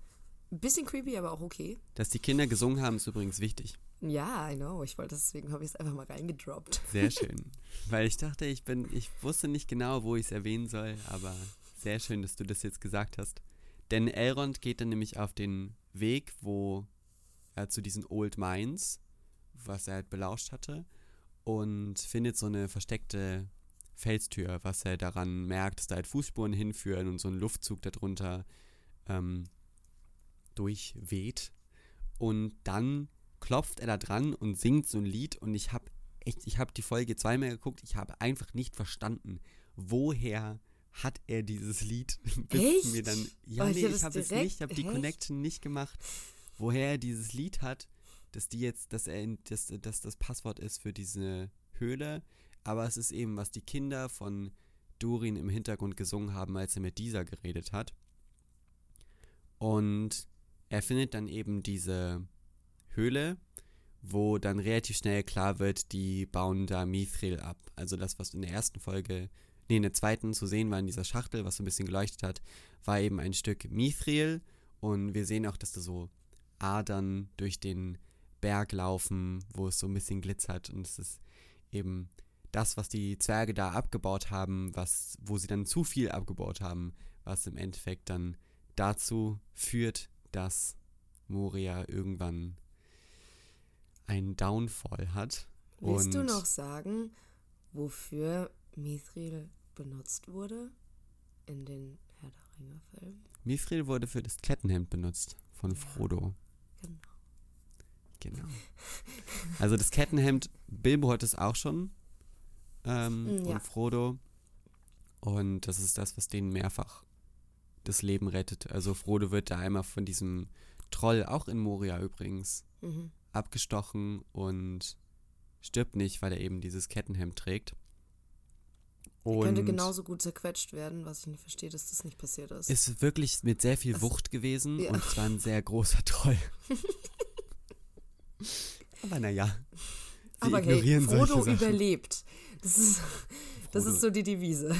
ein bisschen creepy, aber auch okay. Dass die Kinder gesungen haben, ist übrigens wichtig. Ja, I know. Ich wollte deswegen habe ich es einfach mal reingedroppt. Sehr schön. Weil ich dachte, ich bin, ich wusste nicht genau, wo ich es erwähnen soll, aber sehr schön, dass du das jetzt gesagt hast. Denn Elrond geht dann nämlich auf den Weg, wo äh, zu diesen Old Mines, was er halt belauscht hatte, und findet so eine versteckte Felstür, was er daran merkt, dass da halt Fußspuren hinführen und so ein Luftzug darunter ähm, durchweht. Und dann klopft er da dran und singt so ein Lied und ich habe echt, ich habe die Folge zweimal geguckt, ich habe einfach nicht verstanden, woher hat er dieses Lied bis echt? mir dann ja oh, nee, ich habe es nicht, ich habe die Connection nicht gemacht woher er dieses Lied hat, dass die jetzt, dass er in, dass, dass das Passwort ist für diese Höhle, aber es ist eben, was die Kinder von Durin im Hintergrund gesungen haben, als er mit dieser geredet hat. Und er findet dann eben diese Höhle, wo dann relativ schnell klar wird, die bauen da Mithril ab. Also das, was in der ersten Folge, nee, in der zweiten zu sehen war in dieser Schachtel, was so ein bisschen geleuchtet hat, war eben ein Stück Mithril. Und wir sehen auch, dass da so Adern durch den Berg laufen, wo es so ein bisschen glitzert. Und es ist eben das, was die Zwerge da abgebaut haben, was, wo sie dann zu viel abgebaut haben, was im Endeffekt dann dazu führt, dass Moria irgendwann einen Downfall hat. Willst du noch sagen, wofür Mithril benutzt wurde in den Herr der Ringe Filmen? Mithril wurde für das Kettenhemd benutzt von ja, Frodo. Genau. Genau. Also das Kettenhemd, Bilbo hat es auch schon. Ähm, mm, ja. Und Frodo. Und das ist das, was denen mehrfach das Leben rettet. Also Frodo wird da einmal von diesem Troll, auch in Moria übrigens, mhm. abgestochen und stirbt nicht, weil er eben dieses Kettenhemd trägt. Und könnte genauso gut zerquetscht werden, was ich nicht verstehe, dass das nicht passiert ist. Ist wirklich mit sehr viel Wucht gewesen ja. und zwar ein sehr großer Troll. Aber naja. Aber hey, Frodo überlebt. Das ist, das ist so die Devise.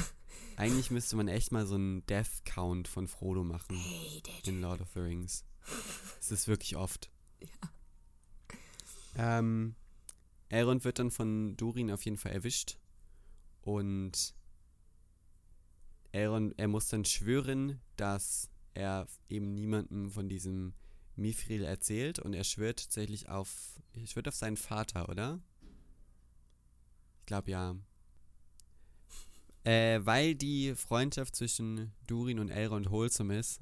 Eigentlich müsste man echt mal so einen Death Count von Frodo machen. Hey, in Lord of the Rings. Es ist wirklich oft. Ja. Ähm, Elrond wird dann von Durin auf jeden Fall erwischt. Und Elrond, er muss dann schwören, dass er eben niemandem von diesem Mithril erzählt. Und er schwört tatsächlich auf, ich schwört auf seinen Vater, oder? Ich glaube ja. Äh, weil die Freundschaft zwischen Durin und Elrond wholesome ist,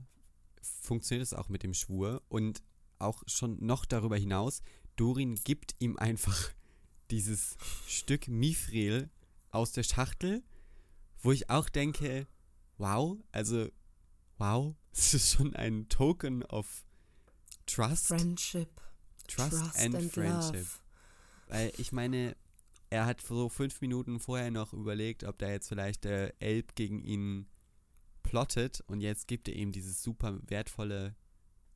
funktioniert es auch mit dem Schwur. Und auch schon noch darüber hinaus, Durin gibt ihm einfach dieses Stück Mithril aus der Schachtel, wo ich auch denke, wow, also wow, es ist schon ein Token of Trust. Friendship. Trust, Trust and, and Friendship. Love. Weil ich meine, er hat so fünf Minuten vorher noch überlegt, ob da jetzt vielleicht der Elb gegen ihn plottet und jetzt gibt er ihm dieses super wertvolle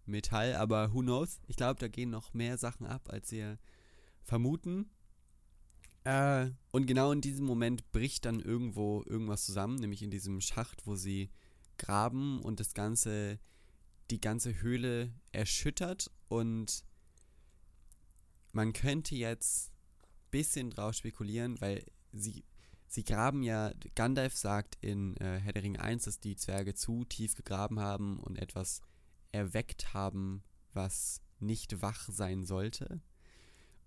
Metall, aber who knows? Ich glaube, da gehen noch mehr Sachen ab, als wir vermuten. Äh, und genau in diesem Moment bricht dann irgendwo irgendwas zusammen, nämlich in diesem Schacht, wo sie graben und das ganze, die ganze Höhle erschüttert und man könnte jetzt ein bisschen drauf spekulieren, weil sie, sie graben ja, Gandalf sagt in äh, Herr der Ring 1, dass die Zwerge zu tief gegraben haben und etwas erweckt haben, was nicht wach sein sollte.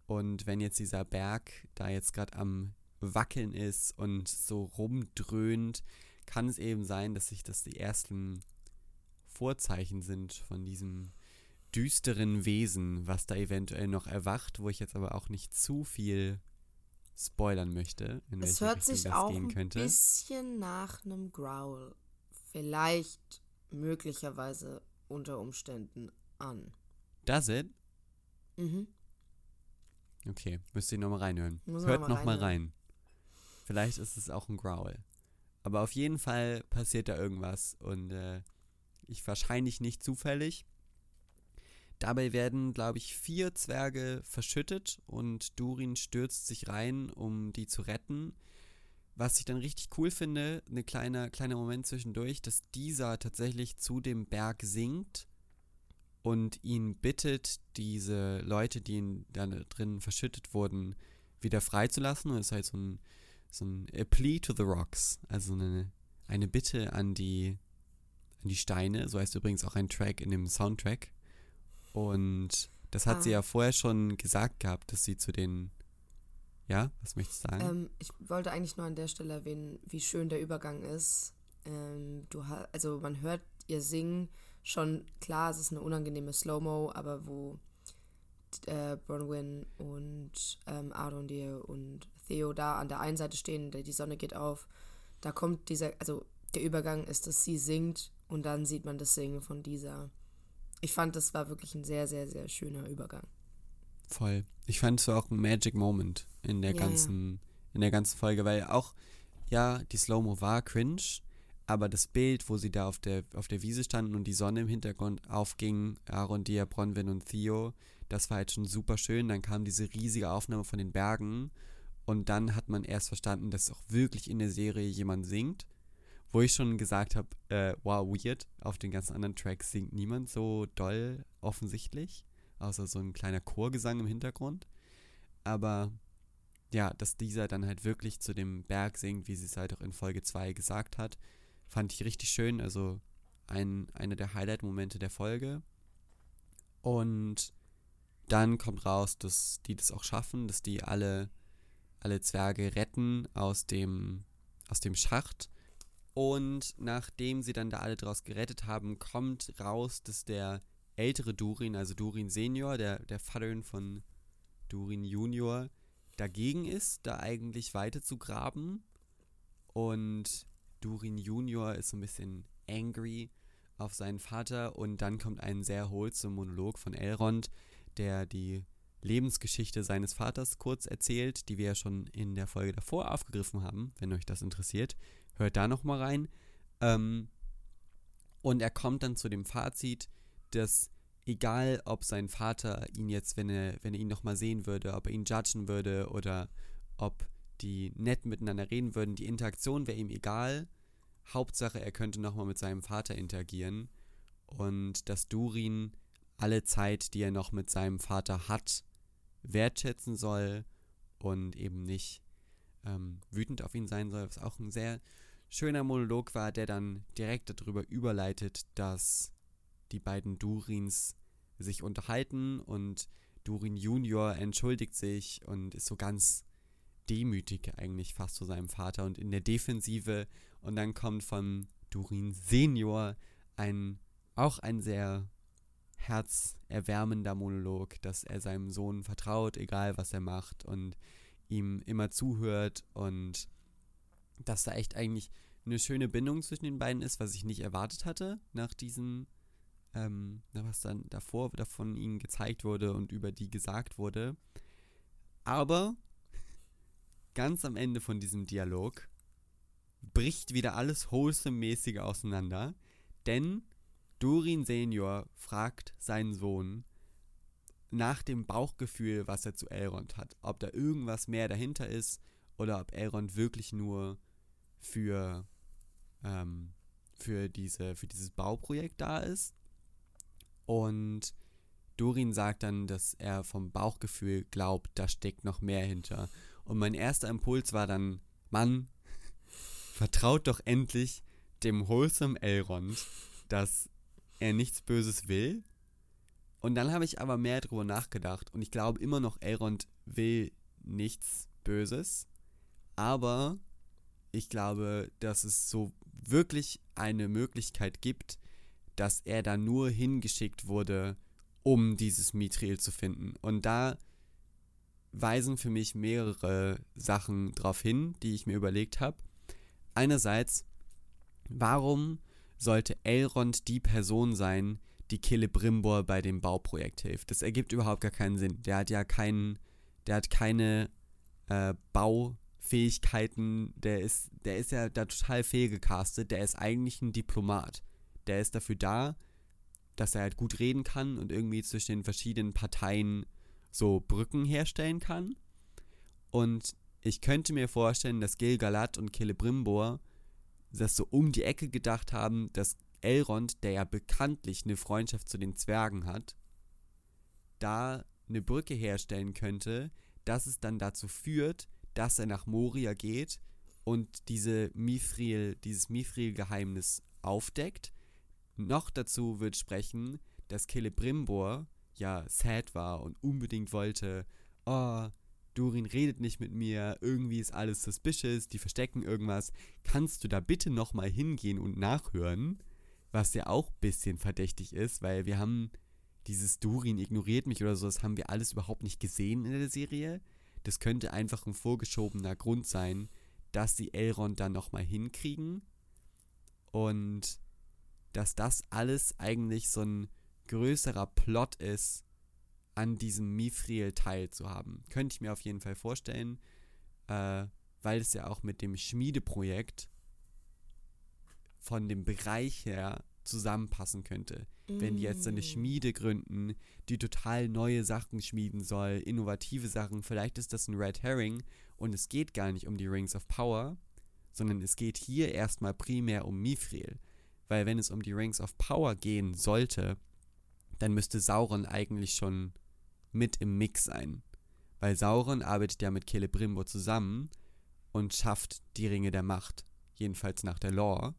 Und wenn jetzt dieser Berg da jetzt gerade am Wackeln ist und so rumdröhnt, kann es eben sein, dass sich das die ersten Vorzeichen sind von diesem düsteren Wesen, was da eventuell noch erwacht, wo ich jetzt aber auch nicht zu viel spoilern möchte, in es hört Richtung sich auch ein bisschen nach einem Growl, vielleicht möglicherweise unter Umständen an. Does it? Mhm. Okay, müsst ihr nochmal reinhören. Muss Hört nochmal rein. Vielleicht ist es auch ein Growl. Aber auf jeden Fall passiert da irgendwas und äh, ich wahrscheinlich nicht zufällig. Dabei werden, glaube ich, vier Zwerge verschüttet und Durin stürzt sich rein, um die zu retten. Was ich dann richtig cool finde, ein kleiner, kleiner Moment zwischendurch, dass dieser tatsächlich zu dem Berg sinkt und ihn bittet, diese Leute, die ihn da drin verschüttet wurden, wieder freizulassen. Und es ist halt so ein, so ein A Plea to the Rocks, also eine, eine Bitte an die, an die Steine. So heißt übrigens auch ein Track in dem Soundtrack. Und das hat ah. sie ja vorher schon gesagt gehabt, dass sie zu den ja, was möchtest du sagen? Ähm, ich wollte eigentlich nur an der Stelle erwähnen, wie schön der Übergang ist. Ähm, du also man hört ihr singen schon, klar, es ist eine unangenehme Slow-Mo, aber wo äh, Bronwyn und ähm, Arondir und Theo da an der einen Seite stehen, die Sonne geht auf, da kommt dieser, also der Übergang ist, dass sie singt und dann sieht man das Singen von dieser. Ich fand, das war wirklich ein sehr, sehr, sehr schöner Übergang. Voll. Ich fand es auch ein Magic Moment in der ja, ganzen, ja. in der ganzen Folge, weil auch, ja, die Slow-Mo war cringe, aber das Bild, wo sie da auf der, auf der Wiese standen und die Sonne im Hintergrund aufging, Aaron, Dia, Bronwyn und Theo, das war halt schon super schön. Dann kam diese riesige Aufnahme von den Bergen und dann hat man erst verstanden, dass auch wirklich in der Serie jemand singt. Wo ich schon gesagt habe, äh, wow, weird, auf den ganzen anderen Tracks singt niemand so doll offensichtlich, außer so ein kleiner Chorgesang im Hintergrund. Aber ja, dass dieser dann halt wirklich zu dem Berg singt, wie sie es halt auch in Folge 2 gesagt hat. Fand ich richtig schön, also ein, einer der Highlight-Momente der Folge. Und dann kommt raus, dass die das auch schaffen, dass die alle, alle Zwerge retten aus dem, aus dem Schacht. Und nachdem sie dann da alle draus gerettet haben, kommt raus, dass der ältere Durin, also Durin Senior, der, der Vater von Durin Junior, dagegen ist, da eigentlich weiter zu graben. Und Durin Junior ist so ein bisschen angry auf seinen Vater und dann kommt ein sehr wholesome Monolog von Elrond, der die Lebensgeschichte seines Vaters kurz erzählt, die wir ja schon in der Folge davor aufgegriffen haben, wenn euch das interessiert. Hört da nochmal rein. Ähm, und er kommt dann zu dem Fazit, dass egal, ob sein Vater ihn jetzt, wenn er, wenn er ihn nochmal sehen würde, ob er ihn judgen würde oder ob die nett miteinander reden würden, die Interaktion wäre ihm egal. Hauptsache, er könnte nochmal mit seinem Vater interagieren und dass Durin alle Zeit, die er noch mit seinem Vater hat, wertschätzen soll und eben nicht ähm, wütend auf ihn sein soll, was auch ein sehr schöner Monolog war, der dann direkt darüber überleitet, dass die beiden Durins sich unterhalten und Durin Junior entschuldigt sich und ist so ganz demütig eigentlich fast zu seinem Vater und in der Defensive und dann kommt von Durin Senior ein auch ein sehr herzerwärmender Monolog, dass er seinem Sohn vertraut, egal was er macht und ihm immer zuhört und dass da echt eigentlich eine schöne Bindung zwischen den beiden ist, was ich nicht erwartet hatte nach diesen, ähm, was dann davor davon ihnen gezeigt wurde und über die gesagt wurde. Aber ganz am Ende von diesem Dialog bricht wieder alles wholesome-mäßig auseinander, denn Durin Senior fragt seinen Sohn nach dem Bauchgefühl, was er zu Elrond hat. Ob da irgendwas mehr dahinter ist oder ob Elrond wirklich nur für, ähm, für, diese, für dieses Bauprojekt da ist. Und Durin sagt dann, dass er vom Bauchgefühl glaubt, da steckt noch mehr hinter. Und mein erster Impuls war dann, Mann, vertraut doch endlich dem wholesome Elrond, dass er nichts Böses will. Und dann habe ich aber mehr drüber nachgedacht und ich glaube immer noch, Elrond will nichts Böses. Aber ich glaube, dass es so wirklich eine Möglichkeit gibt, dass er da nur hingeschickt wurde, um dieses Mithril zu finden. Und da weisen für mich mehrere Sachen darauf hin, die ich mir überlegt habe. Einerseits, warum sollte Elrond die Person sein, die Celebrimbor bei dem Bauprojekt hilft. Das ergibt überhaupt gar keinen Sinn. Der hat ja keinen, der hat keine äh, Baufähigkeiten, der ist, der ist ja da total fehlgecastet, der ist eigentlich ein Diplomat. Der ist dafür da, dass er halt gut reden kann und irgendwie zwischen den verschiedenen Parteien so Brücken herstellen kann. Und ich könnte mir vorstellen, dass Gil-galad und Celebrimbor das so um die Ecke gedacht haben, dass Elrond, der ja bekanntlich eine Freundschaft zu den Zwergen hat, da eine Brücke herstellen könnte, dass es dann dazu führt, dass er nach Moria geht und diese Mithril, dieses Mithril-Geheimnis aufdeckt. Noch dazu wird sprechen, dass Celebrimbor ja sad war und unbedingt wollte, oh, Durin redet nicht mit mir, irgendwie ist alles suspicious, die verstecken irgendwas. Kannst du da bitte nochmal hingehen und nachhören? Was ja auch ein bisschen verdächtig ist, weil wir haben dieses Durin ignoriert mich oder so, das haben wir alles überhaupt nicht gesehen in der Serie. Das könnte einfach ein vorgeschobener Grund sein, dass die Elrond dann nochmal hinkriegen. Und dass das alles eigentlich so ein größerer Plot ist, an diesem Mithril teilzuhaben. Könnte ich mir auf jeden Fall vorstellen, äh, weil es ja auch mit dem Schmiedeprojekt von dem Bereich her zusammenpassen könnte. Mm. Wenn die jetzt eine mm. Schmiede gründen, die total neue Sachen schmieden soll, innovative Sachen, vielleicht ist das ein Red Herring und es geht gar nicht um die Rings of Power, sondern es geht hier erstmal primär um Mithril. Weil wenn es um die Rings of Power gehen sollte, dann müsste Sauron eigentlich schon mit im Mix sein. Weil Sauron arbeitet ja mit Celebrimbor zusammen und schafft die Ringe der Macht. Jedenfalls nach der Lore.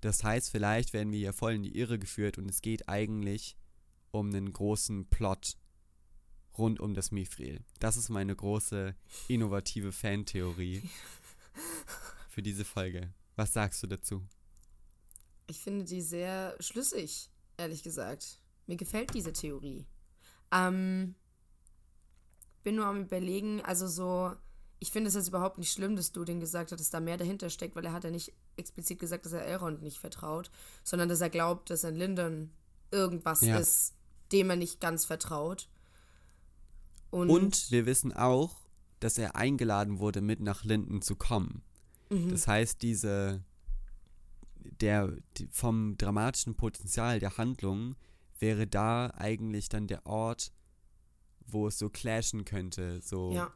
Das heißt, vielleicht werden wir hier voll in die Irre geführt und es geht eigentlich um einen großen Plot rund um das Mithril. Das ist meine große innovative Fantheorie für diese Folge. Was sagst du dazu? Ich finde die sehr schlüssig, ehrlich gesagt. Mir gefällt diese Theorie. Ähm, bin nur am überlegen, also so, ich finde es jetzt überhaupt nicht schlimm, dass du den gesagt hast, dass da mehr dahinter steckt, weil er hat ja nicht explizit gesagt, dass er Elrond nicht vertraut, sondern dass er glaubt, dass ein Lindon irgendwas ja. ist, dem er nicht ganz vertraut. Und, Und, wir wissen auch, dass er eingeladen wurde, mit nach Linden zu kommen. Mhm. Das heißt, diese der die, vom dramatischen Potenzial der Handlung wäre da eigentlich dann der Ort, wo es so clashen könnte, so ja.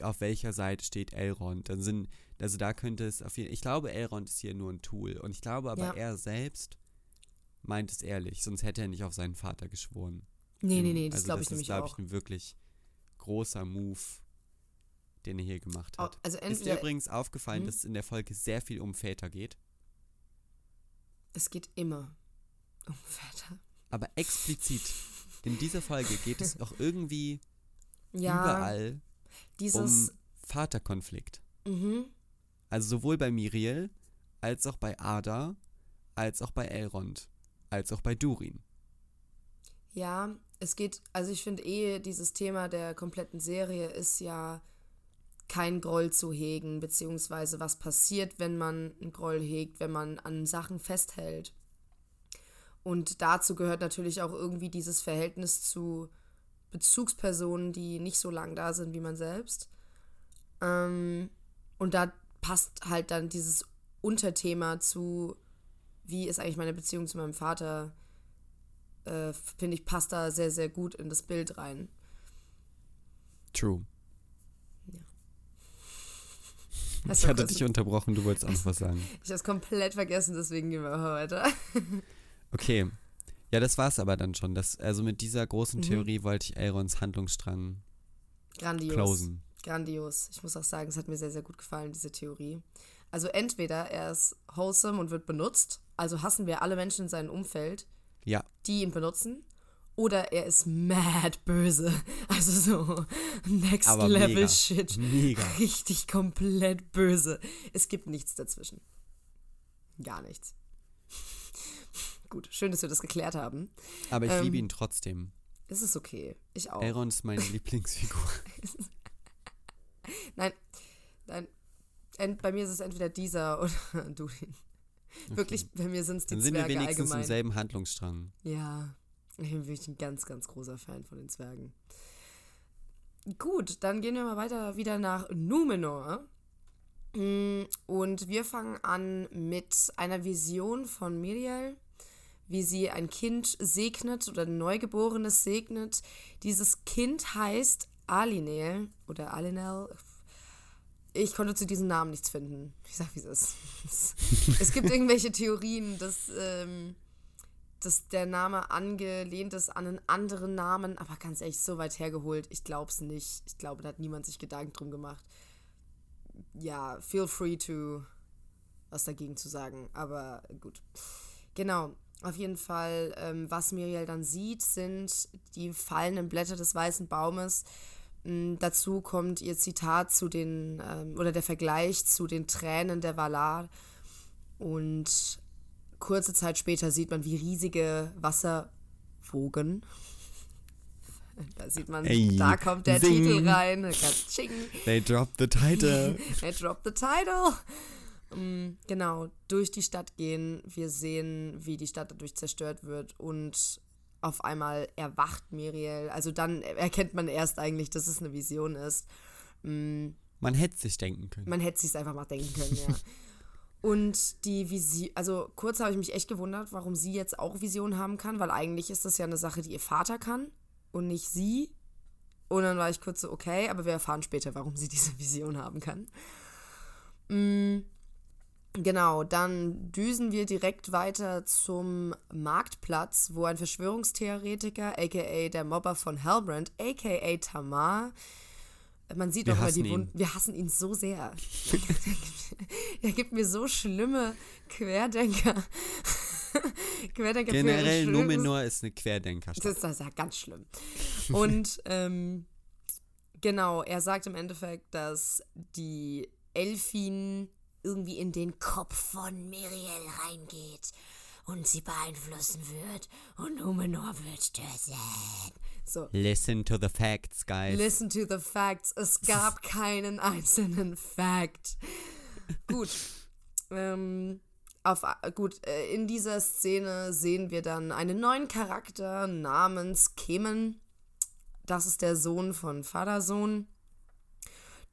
auf welcher Seite steht Elrond. Dann sind also da könnte es auf jeden Ich glaube, Elrond ist hier nur ein Tool und ich glaube aber ja. er selbst meint es ehrlich, sonst hätte er nicht auf seinen Vater geschworen. Nee, nee, nee, das also glaube ich nämlich auch. Das ist, glaube ich, ein wirklich großer Move, den er hier gemacht hat. Also ist dir übrigens aufgefallen, hm? dass es in der Folge sehr viel um Väter geht? Es geht immer um Väter. Aber explizit. In dieser Folge geht es auch irgendwie ja, überall dieses, um Vaterkonflikt. Mhm. Also sowohl bei Miriel, als auch bei Ada, als auch bei Elrond, als auch bei Durin. Ja, es geht, also ich finde eh, dieses Thema der kompletten Serie ist ja kein Groll zu hegen, beziehungsweise was passiert, wenn man einen Groll hegt, wenn man an Sachen festhält. Und dazu gehört natürlich auch irgendwie dieses Verhältnis zu Bezugspersonen, die nicht so lang da sind wie man selbst. Ähm, und da passt halt dann dieses Unterthema zu, wie ist eigentlich meine Beziehung zu meinem Vater, äh, finde ich, passt da sehr, sehr gut in das Bild rein. True. Das ich hatte dich unterbrochen, du wolltest auch noch was sagen. Ich habe es komplett vergessen, deswegen gehen wir weiter. okay. Ja, das war es aber dann schon. Das, also mit dieser großen mhm. Theorie wollte ich Elrons Handlungsstrang Grandios. closen. Grandios. Ich muss auch sagen, es hat mir sehr, sehr gut gefallen, diese Theorie. Also entweder er ist wholesome und wird benutzt, also hassen wir alle Menschen in seinem Umfeld, ja. die ihn benutzen, oder er ist mad böse. Also so next Aber level mega, shit. Mega. Richtig komplett böse. Es gibt nichts dazwischen. Gar nichts. Gut, schön, dass wir das geklärt haben. Aber ich ähm, liebe ihn trotzdem. Es ist okay. Ich auch. Aaron ist meine Lieblingsfigur. nein, nein. bei mir ist es entweder dieser oder Durin. Okay. Wirklich, bei mir sind es die Dann sind Zwerge wir wenigstens allgemein. im selben Handlungsstrang. Ja, ich bin wirklich ein ganz, ganz großer Fan von den Zwergen. Gut, dann gehen wir mal weiter wieder nach Numenor. Mm, und wir fangen an mit einer Vision von Miriel, wie sie ein Kind segnet oder ein Neugeborenes segnet. Dieses Kind heißt Alinel oder Alinel. Ich konnte zu diesem Namen nichts finden. Ich sag, wie es ist. es gibt irgendwelche Theorien, dass ähm, dass der Name angelehnt ist an einen anderen Namen, aber ganz ehrlich, so weit hergeholt, ich glaube es nicht. Ich glaube, da hat niemand sich Gedanken drum gemacht. Ja, feel free to was dagegen zu sagen, aber gut. Genau, auf jeden Fall, ähm, was Miriel dann sieht, sind die fallenden Blätter des weißen Baumes. Ähm, dazu kommt ihr Zitat zu den, ähm, oder der Vergleich zu den Tränen der Valar. Und kurze Zeit später sieht man, wie riesige Wasserwogen. Da sieht man, Ey, da kommt der sing. Titel rein. Katsching. They dropped the title. They dropped the title. Um, genau, durch die Stadt gehen. Wir sehen, wie die Stadt dadurch zerstört wird und auf einmal erwacht Miriel. Also dann erkennt man erst eigentlich, dass es eine Vision ist. Um, man hätte sich denken können. Man hätte sich einfach mal denken können, ja. Und die Vision, also kurz habe ich mich echt gewundert, warum sie jetzt auch Visionen haben kann, weil eigentlich ist das ja eine Sache, die ihr Vater kann und nicht sie. Und dann war ich kurz so, okay, aber wir erfahren später, warum sie diese Vision haben kann. Genau, dann düsen wir direkt weiter zum Marktplatz, wo ein Verschwörungstheoretiker, aka der Mobber von Hellbrand, aka Tamar, man sieht Wir immer hassen die. Wunden. Wir hassen ihn so sehr. er gibt mir so schlimme Querdenker. Querdenker Generell, Numenor ist eine Querdenkerstadt. das, das ist ja ganz schlimm. Und ähm, genau, er sagt im Endeffekt, dass die Elfin irgendwie in den Kopf von Miriel reingeht und sie beeinflussen wird und Numenor wird töten. So, Listen to the facts, guys. listen to the facts. Es gab keinen einzelnen Fact. Gut. Ähm, auf, gut, äh, in dieser Szene sehen wir dann einen neuen Charakter namens Kemen. Das ist der Sohn von Vatersohn.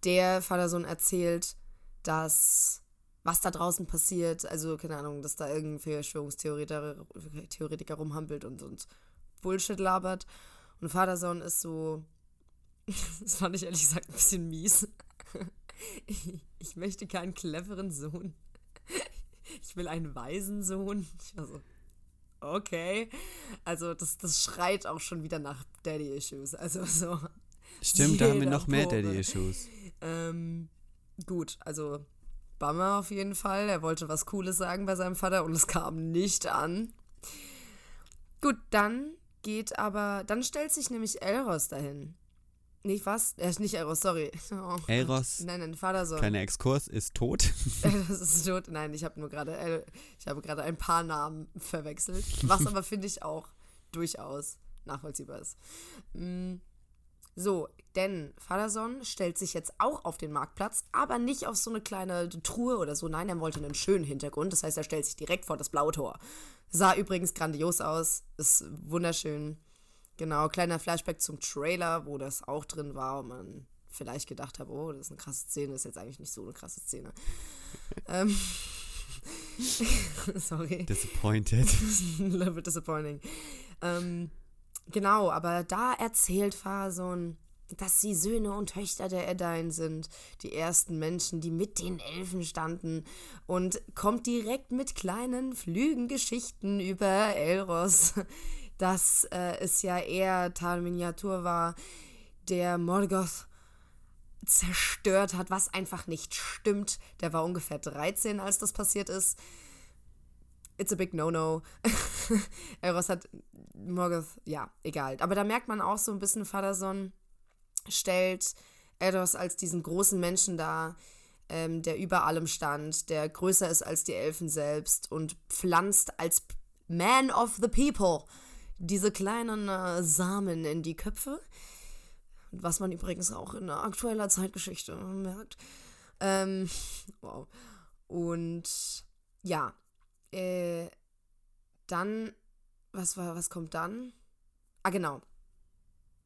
Der Vatersohn erzählt, dass was da draußen passiert, also keine Ahnung, dass da irgendein Verschwörungstheoretiker Theoretiker rumhampelt und, und Bullshit labert. Und Vatersohn ist so, das fand ich ehrlich gesagt ein bisschen mies. Ich möchte keinen cleveren Sohn. Ich will einen weisen Sohn. Ich war so, okay. Also das, das schreit auch schon wieder nach Daddy-Issues. Also so. Stimmt, da haben wir noch mehr Pore. Daddy-Issues. Ähm, gut, also Bummer auf jeden Fall. Er wollte was Cooles sagen bei seinem Vater und es kam nicht an. Gut, dann geht aber, dann stellt sich nämlich Elros dahin. Nicht was? Er ist nicht Elros, sorry. Oh, Elros, Nein, nein, Vatersohn. kleiner Exkurs, ist tot. Das ist tot. Nein, ich habe nur gerade, El- ich habe gerade ein paar Namen verwechselt. Was aber finde ich auch durchaus nachvollziehbar ist. Mm, So, denn Vaterson stellt sich jetzt auch auf den Marktplatz, aber nicht auf so eine kleine Truhe oder so. Nein, er wollte einen schönen Hintergrund. Das heißt, er stellt sich direkt vor das blaue Tor. Sah übrigens grandios aus. Ist wunderschön. Genau, kleiner Flashback zum Trailer, wo das auch drin war und man vielleicht gedacht hat, oh, das ist eine krasse Szene, ist jetzt eigentlich nicht so eine krasse Szene. ähm, sorry. Disappointed. A little bit disappointing. Ähm, genau, aber da erzählt Phason, dass sie Söhne und Töchter der Edain sind, die ersten Menschen, die mit den Elfen standen und kommt direkt mit kleinen Flügengeschichten über Elros, dass äh, es ja eher Tal Miniatur war, der Morgoth zerstört hat, was einfach nicht stimmt. Der war ungefähr 13, als das passiert ist. It's a big no-no. Elros hat Morgoth, ja, egal. Aber da merkt man auch so ein bisschen, Vaterson stellt Elros als diesen großen Menschen dar, ähm, der über allem stand, der größer ist als die Elfen selbst und pflanzt als Man of the People diese kleinen äh, Samen in die Köpfe. Was man übrigens auch in aktueller Zeitgeschichte merkt. Ähm, wow. Und ja, äh, dann, was war, was kommt dann? Ah, genau.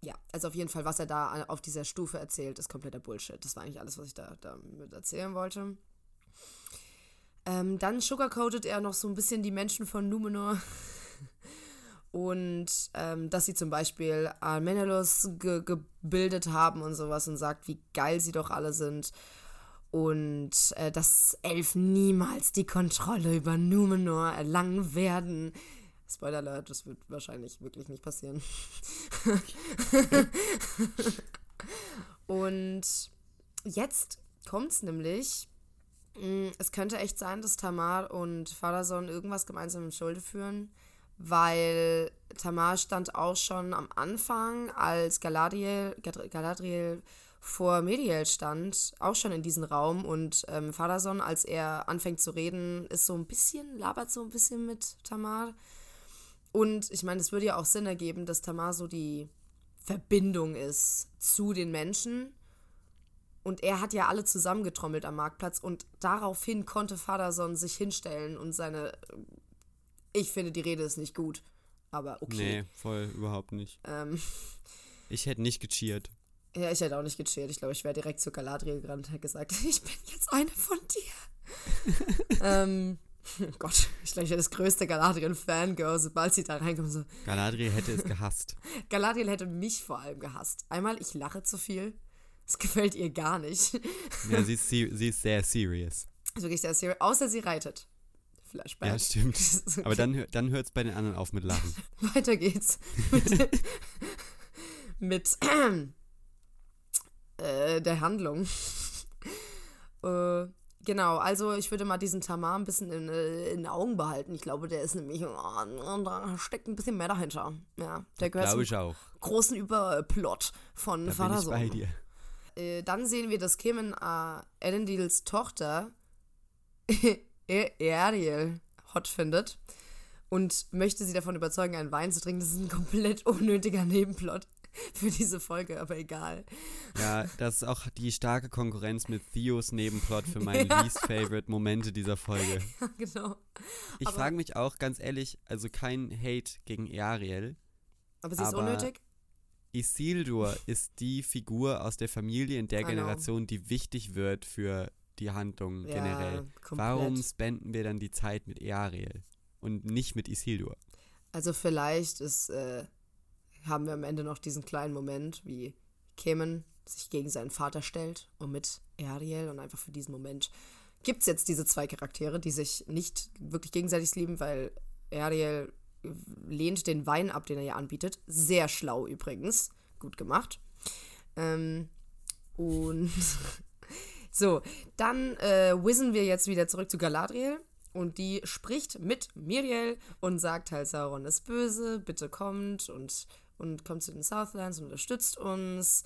Ja, also auf jeden Fall, was er da auf dieser Stufe erzählt, ist kompletter Bullshit. Das war eigentlich alles, was ich da damit erzählen wollte. Ähm, dann sugarcoated er noch so ein bisschen die Menschen von Numenor. Und ähm, dass sie zum Beispiel Almenelus ge gebildet haben und sowas und sagt, wie geil sie doch alle sind. Und äh, dass Elfen niemals die Kontrolle über Numenor erlangen werden. Spoiler Alert, das wird wahrscheinlich wirklich nicht passieren. und jetzt kommt's nämlich. mh, Es könnte echt sein, dass Tamar und Falason irgendwas gemeinsam im Schulde führen, weil Tamar stand auch schon am Anfang, als Galadriel, Galadriel vor Mediel stand, auch schon in diesem Raum und ähm, Falason, als er anfängt zu reden, ist so ein bisschen, labert so ein bisschen mit Tamar. Und ich meine, es würde ja auch Sinn ergeben, dass Tamar so die Verbindung ist zu den Menschen. Und er hat ja alle zusammengetrommelt am Marktplatz und daraufhin konnte Vaterson sich hinstellen und seine. Ich finde, die Rede ist nicht gut, aber okay. Nee, voll überhaupt nicht. Ähm, Ich hätte nicht gecheert. Ja, ich hätte auch nicht gechillt. Ich glaube, ich wäre direkt zu Galadriel gerannt und hätte gesagt, ich bin jetzt eine von dir. ähm, Gott, ich glaube, ich wäre das größte Galadriel-Fangirl, sobald sie da reinkommt. So, Galadriel hätte es gehasst. Galadriel hätte mich vor allem gehasst. Einmal, ich lache zu viel. Das gefällt ihr gar nicht. Ja, sie ist, sie ist sehr serious. Also wirklich sehr serious. Außer sie reitet. Flashback. Ja, stimmt. Okay. Aber dann, dann hört es bei den anderen auf mit Lachen. Weiter geht's. mit, mit äh, der Handlung. äh, genau, also ich würde mal diesen Tamar ein bisschen in, äh, in den Augen behalten. Ich glaube, der ist nämlich, oh, da steckt ein bisschen mehr dahinter. Ja, der gehört zum ich auch. großen Überplot von da Vater bin ich bei dir. Äh, dann sehen wir, dass Kim äh, Elendils Tochter Ariel hot findet und möchte sie davon überzeugen, einen Wein zu trinken. Das ist ein komplett unnötiger Nebenplot für diese Folge, aber egal. Ja, das ist auch die starke Konkurrenz mit Theos Nebenplot für meine ja. least favorite Momente dieser Folge. Ja, genau. Ich frage mich auch ganz ehrlich, also kein Hate gegen Ariel. Aber sie ist aber unnötig? Isildur ist die Figur aus der Familie in der Generation, die wichtig wird für die Handlung ja, generell. Komplett. Warum spenden wir dann die Zeit mit Ariel und nicht mit Isildur? Also vielleicht ist, äh, haben wir am Ende noch diesen kleinen Moment, wie Kemen sich gegen seinen Vater stellt und mit Ariel und einfach für diesen Moment gibt es jetzt diese zwei Charaktere, die sich nicht wirklich gegenseitig lieben, weil Ariel lehnt den Wein ab, den er ihr anbietet. Sehr schlau übrigens. Gut gemacht. Ähm, und So, dann äh, whizzen wir jetzt wieder zurück zu Galadriel. Und die spricht mit Miriel und sagt halt, Sauron ist böse, bitte kommt und, und kommt zu den Southlands und unterstützt uns.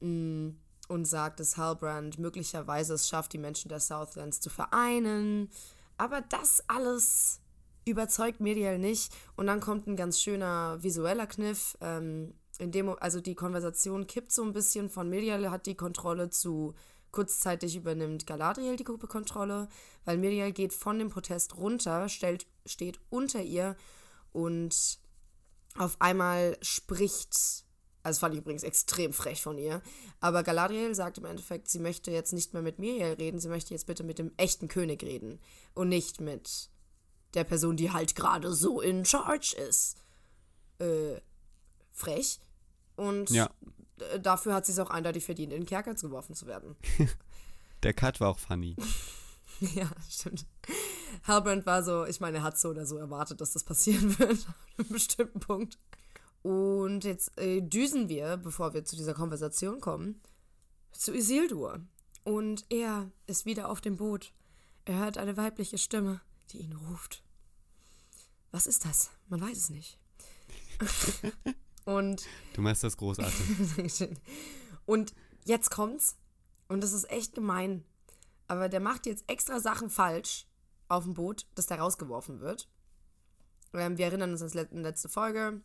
Mm, und sagt, dass Halbrand möglicherweise es schafft, die Menschen der Southlands zu vereinen. Aber das alles überzeugt Miriel nicht. Und dann kommt ein ganz schöner visueller Kniff. Ähm, in dem, also die Konversation kippt so ein bisschen von Miriel hat die Kontrolle zu Kurzzeitig übernimmt Galadriel die Gruppekontrolle, weil Miriel geht von dem Protest runter, stellt, steht unter ihr und auf einmal spricht, also das fand ich übrigens extrem frech von ihr, aber Galadriel sagt im Endeffekt, sie möchte jetzt nicht mehr mit Miriel reden, sie möchte jetzt bitte mit dem echten König reden und nicht mit der Person, die halt gerade so in charge ist. Äh, frech. Und ja dafür hat sie es auch eindeutig verdient, in den Kerker geworfen zu werden. Der Cut war auch funny. ja, stimmt. Halbrand war so, ich meine, er hat so oder so erwartet, dass das passieren wird, an einem bestimmten Punkt. Und jetzt äh, düsen wir, bevor wir zu dieser Konversation kommen, zu Isildur. Und er ist wieder auf dem Boot. Er hört eine weibliche Stimme, die ihn ruft. Was ist das? Man weiß es nicht. Und du machst das großartig. und jetzt kommt's. Und das ist echt gemein. Aber der macht jetzt extra Sachen falsch auf dem Boot, dass der rausgeworfen wird. Ähm, wir erinnern uns an die letzte Folge.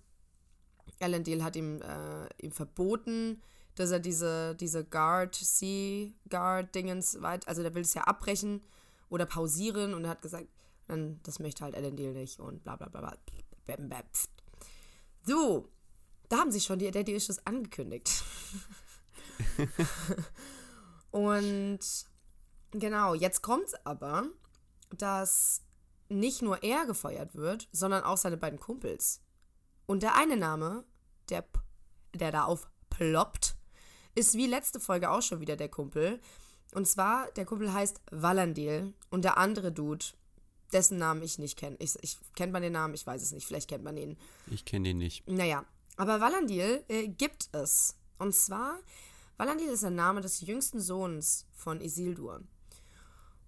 Elendil hat ihm, äh, ihm verboten, dass er diese, diese Guard, Sea Guard Dingens weit, also der will es ja abbrechen oder pausieren und er hat gesagt, dann, das möchte halt Elendil nicht und bla bla bla bla. So, da haben sie schon die Daddy Issues angekündigt. und genau, jetzt kommt es aber, dass nicht nur er gefeuert wird, sondern auch seine beiden Kumpels. Und der eine Name, der, der da aufploppt, ist wie letzte Folge auch schon wieder der Kumpel. Und zwar, der Kumpel heißt Valandil und der andere Dude, dessen Namen ich nicht kenne. Ich, ich kennt man den Namen, ich weiß es nicht, vielleicht kennt man ihn. Ich kenne den nicht. Naja, aber Valandil äh, gibt es. Und zwar, Valandil ist der Name des jüngsten Sohns von Isildur.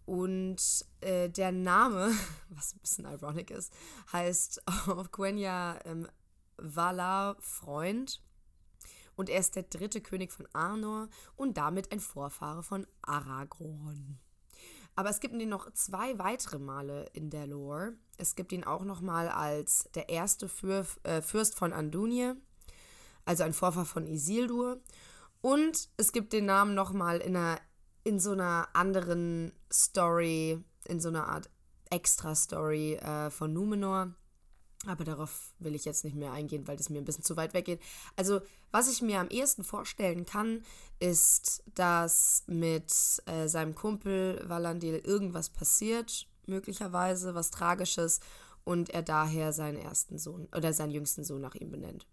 Und äh, der Name, was ein bisschen ironic ist, heißt auf Quenya ähm, Valar Freund. Und er ist der dritte König von Arnor und damit ein Vorfahre von Aragorn. Aber es gibt ihn noch zwei weitere Male in der Lore. Es gibt ihn auch noch mal als der erste Fürf, äh, Fürst von Andunie, also ein Vorfahr von Isildur. Und es gibt den Namen noch mal in, einer, in so einer anderen Story, in so einer Art Extra-Story äh, von Numenor. Aber darauf will ich jetzt nicht mehr eingehen, weil das mir ein bisschen zu weit weggeht. Also, was ich mir am ehesten vorstellen kann, ist, dass mit äh, seinem Kumpel Valandil irgendwas passiert, möglicherweise was Tragisches, und er daher seinen ersten Sohn oder seinen jüngsten Sohn nach ihm benennt.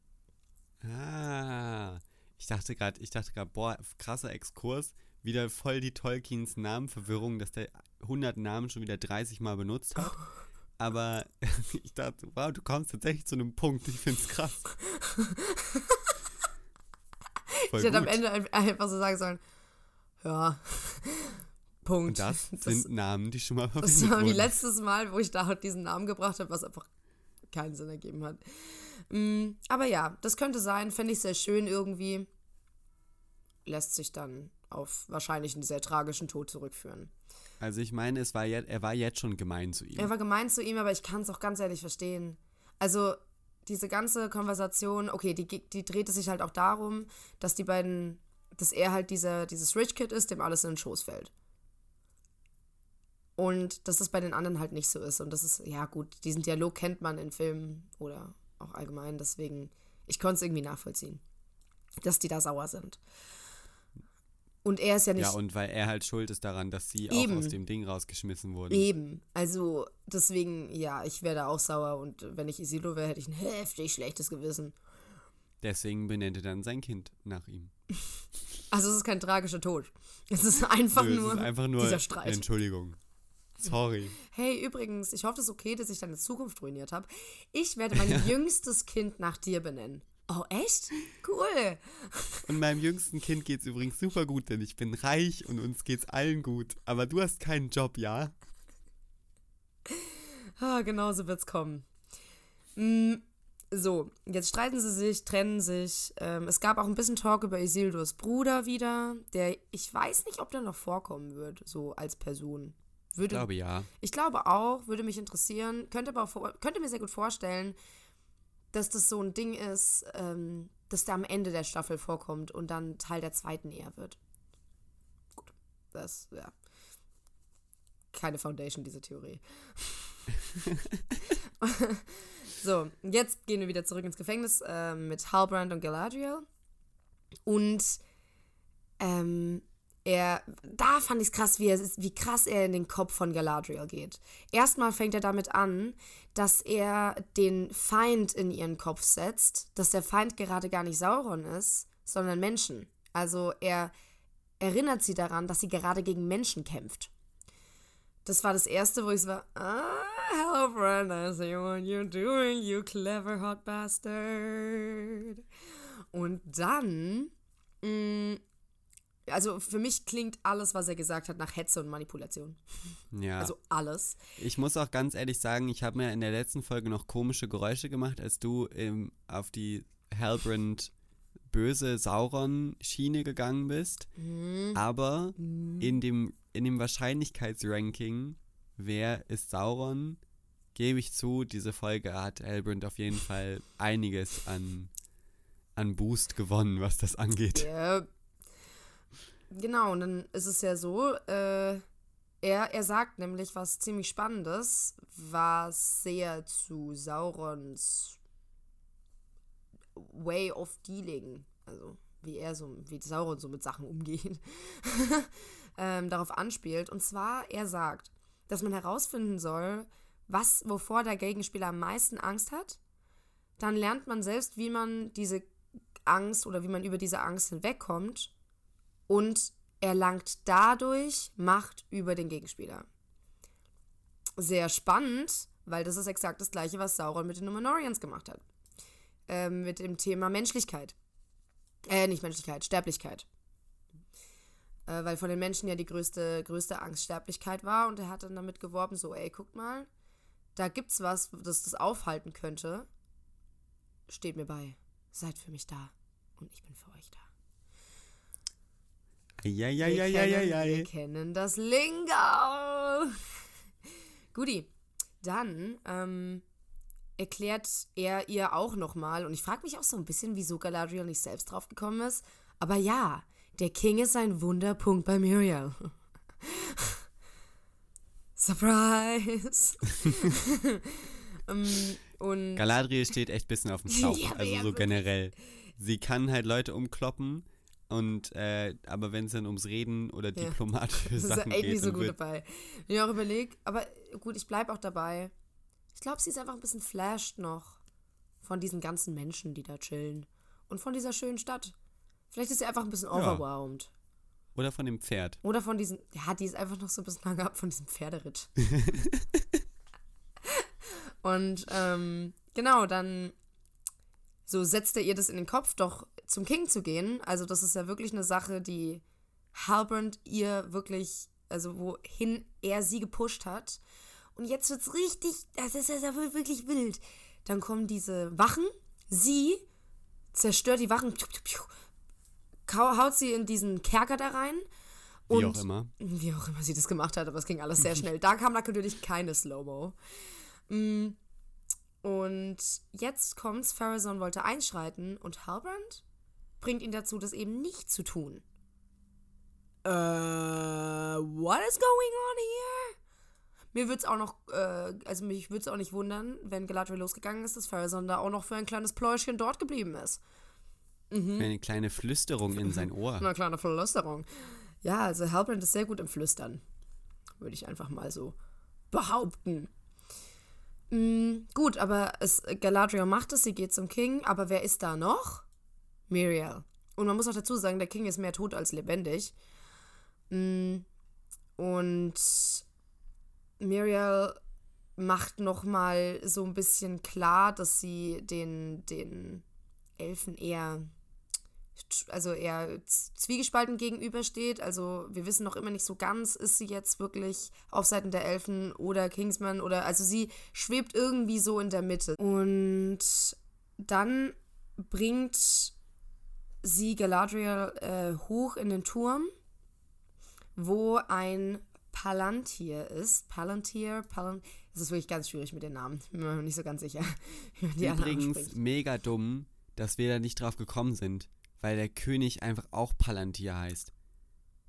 Ah, ich dachte gerade, ich dachte gerade, boah, krasser Exkurs, wieder voll die Tolkiens Namenverwirrung, dass der 100 Namen schon wieder 30 Mal benutzt hat. Aber ich dachte, wow, du kommst tatsächlich zu einem Punkt. Ich finde es krass. ich hätte am Ende einfach so sagen sollen, ja, Punkt. Und das, das sind Namen, die schon mal verwendet Das war die letztes Mal, wo ich da diesen Namen gebracht habe, was einfach keinen Sinn ergeben hat. Mm, aber ja, das könnte sein, fände ich sehr schön irgendwie. Lässt sich dann auf wahrscheinlich einen sehr tragischen Tod zurückführen. Also ich meine, es war er war jetzt schon gemein zu ihm. Er war gemein zu ihm, aber ich kann es auch ganz ehrlich verstehen. Also diese ganze Konversation, okay, die, die drehte sich halt auch darum, dass die beiden, dass er halt dieser, dieses Rich Kid ist, dem alles in den Schoß fällt. Und dass das bei den anderen halt nicht so ist. Und das ist, ja gut, diesen Dialog kennt man in Filmen oder auch allgemein. Deswegen, ich konnte es irgendwie nachvollziehen, dass die da sauer sind. Und er ist ja nicht. Ja, und weil er halt schuld ist daran, dass sie eben. auch aus dem Ding rausgeschmissen wurden. Eben. Also, deswegen, ja, ich wäre da auch sauer. Und wenn ich Isilo wäre, hätte ich ein heftig schlechtes Gewissen. Deswegen benennt er dann sein Kind nach ihm. Also, es ist kein tragischer Tod. Es ist einfach Nö, nur, es ist einfach nur dieser Streit. Entschuldigung. Sorry. Hey, übrigens, ich hoffe, es ist okay, dass ich deine Zukunft ruiniert habe. Ich werde mein jüngstes Kind nach dir benennen. Oh, echt? Cool. Und meinem jüngsten Kind geht es übrigens super gut, denn ich bin reich und uns geht's allen gut. Aber du hast keinen Job, ja? Ah, genau so wird's kommen. Mm, so, jetzt streiten sie sich, trennen sich. Ähm, es gab auch ein bisschen Talk über Isildurs Bruder wieder, der ich weiß nicht, ob der noch vorkommen wird, so als Person. Würde, ich glaube ja. Ich glaube auch, würde mich interessieren. Könnte aber könnte mir sehr gut vorstellen, dass das so ein Ding ist, ähm, dass der am Ende der Staffel vorkommt und dann Teil der zweiten eher wird. Gut, das, ja. Keine Foundation, diese Theorie. so, jetzt gehen wir wieder zurück ins Gefängnis äh, mit Halbrand und Galadriel. Und ähm, er, da fand ich es krass, wie, er, wie krass er in den Kopf von Galadriel geht. Erstmal fängt er damit an, dass er den Feind in ihren Kopf setzt, dass der Feind gerade gar nicht Sauron ist, sondern Menschen. Also er erinnert sie daran, dass sie gerade gegen Menschen kämpft. Das war das erste, wo ich so war, ah, hello friend, I see what you're doing, you clever hot bastard. Und dann mh, mm, also für mich klingt alles, was er gesagt hat, nach Hetze und Manipulation. Ja. Also alles. Ich muss auch ganz ehrlich sagen, ich habe mir in der letzten Folge noch komische Geräusche gemacht, als du ähm, auf die Halbrand böse Sauron-Schiene gegangen bist. Mhm. Aber mhm. in dem, in dem Wahrscheinlichkeitsranking, wer ist Sauron, gebe ich zu, diese Folge hat Halbrand auf jeden Fall einiges an, an Boost gewonnen, was das angeht. Ja, Genau, und dann ist es ja so, äh, er, er sagt nämlich was ziemlich Spannendes, was sehr zu Saurons Way of Dealing, also wie er so, wie Sauron so mit Sachen umgeht, ähm, darauf anspielt. Und zwar, er sagt, dass man herausfinden soll, was, wovor der Gegenspieler am meisten Angst hat. Dann lernt man selbst, wie man diese Angst oder wie man über diese Angst hinwegkommt und erlangt dadurch Macht über den Gegenspieler. Sehr spannend, weil das ist exakt das gleiche, was Sauron mit den Numenorians gemacht hat. Ähm, mit dem Thema Menschlichkeit. Äh, nicht Menschlichkeit, Sterblichkeit. Äh, weil von den Menschen ja die größte, größte Angst Sterblichkeit war und er hat dann damit geworben, so, ey, guckt mal, da gibt's was, das das aufhalten könnte. Steht mir bei. Seid für mich da. Und ich bin für euch da. Ja, ja, ja, ja, ja, ja. Wir kennen das Lingo. Guti, dann ähm, erklärt er ihr auch nochmal, und ich frage mich auch so ein bisschen, wieso Galadriel nicht selbst drauf gekommen ist. Aber ja, der King ist ein Wunderpunkt bei Muriel. Surprise! um, ähm, Galadriel steht echt ein bisschen auf dem Schlauch, ja, also so generell. Sie kann halt Leute umkloppen, und äh, aber wenn es dann ums Reden oder diplomatische ja. Sachen geht. Das ist nicht so gut dabei. Wenn ich auch überlege, aber gut, ich bleibe auch dabei. Ich glaube, sie ist einfach ein bisschen flashed noch von diesen ganzen Menschen, die da chillen. Und von dieser schönen Stadt. Vielleicht ist sie einfach ein bisschen overwhelmed. Oder von dem Pferd. Oder von diesem, ja, die ist einfach noch so ein bisschen lange ab von diesem Pferderitt. und ähm, genau, dann so setzt er ihr das in den Kopf, doch zum King zu gehen. Also das ist ja wirklich eine Sache, die Halbrand ihr wirklich, also wohin er sie gepusht hat. Und jetzt wird es richtig, das ist ja wirklich wild. Dann kommen diese Wachen, sie zerstört die Wachen, haut sie in diesen Kerker da rein. Und wie auch immer. Wie auch immer sie das gemacht hat, aber es ging alles sehr schnell. Da kam natürlich keine Slow-Mo. Mm. Und jetzt kommt's, Farazon wollte einschreiten und Halbrand bringt ihn dazu, das eben nicht zu tun. Äh, what is going on here? Mir würde es auch noch, äh, also mich würde es auch nicht wundern, wenn Galadriel losgegangen ist, dass Farazon da auch noch für ein kleines Pläuschchen dort geblieben ist. Mhm. Für eine kleine Flüsterung in sein Ohr. Eine kleine Flüsterung. Ja, also Halbrand ist sehr gut im Flüstern. Würde ich einfach mal so behaupten. Mhm, gut, aber es, Galadriel macht es, sie geht zum King, aber wer ist da noch? Miriel. Und man muss auch dazu sagen, der King ist mehr tot als lebendig. Mhm. Und Miriel macht nochmal so ein bisschen klar, dass sie den, den Elfen eher also eher zwiegespalten gegenübersteht. Also wir wissen noch immer nicht so ganz, ist sie jetzt wirklich auf Seiten der Elfen oder Kingsman oder also sie schwebt irgendwie so in der Mitte. Und dann bringt sie Galadriel äh, hoch in den Turm, wo ein Palantir ist. Palantir, Palantir. Es ist wirklich ganz schwierig mit den Namen. Ich bin mir nicht so ganz sicher. Übrigens mega dumm, dass wir da nicht drauf gekommen sind, weil der König einfach auch Palantir heißt.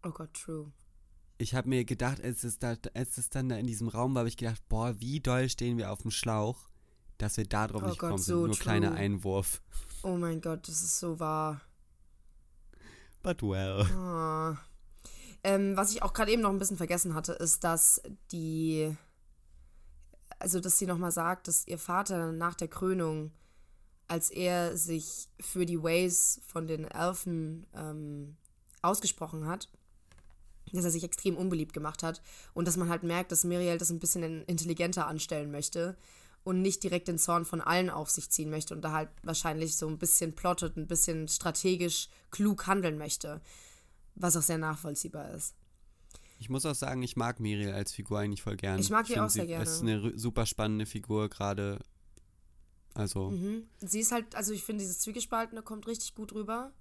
Oh Gott, true. Ich habe mir gedacht, als es, da, als es dann da in diesem Raum war, habe ich gedacht, boah, wie doll stehen wir auf dem Schlauch, dass wir da drauf oh nicht Gott, gekommen so sind. Nur true. kleiner Einwurf. Oh mein Gott, das ist so wahr. But well. Oh. Ähm, was ich auch gerade eben noch ein bisschen vergessen hatte, ist, dass die, also dass sie nochmal sagt, dass ihr Vater nach der Krönung, als er sich für die Ways von den Elfen ähm, ausgesprochen hat, dass er sich extrem unbeliebt gemacht hat und dass man halt merkt, dass Miriel das ein bisschen intelligenter anstellen möchte und nicht direkt den Zorn von allen auf sich ziehen möchte und da halt wahrscheinlich so ein bisschen plottet, ein bisschen strategisch klug handeln möchte was auch sehr nachvollziehbar ist. Ich muss auch sagen, ich mag Miriel als Figur eigentlich voll gerne. Ich mag sie auch sehr sie, gerne. Es ist eine super spannende Figur, gerade. Also. Mhm. Sie ist halt, also ich finde, dieses Zwiegespaltene kommt richtig gut rüber.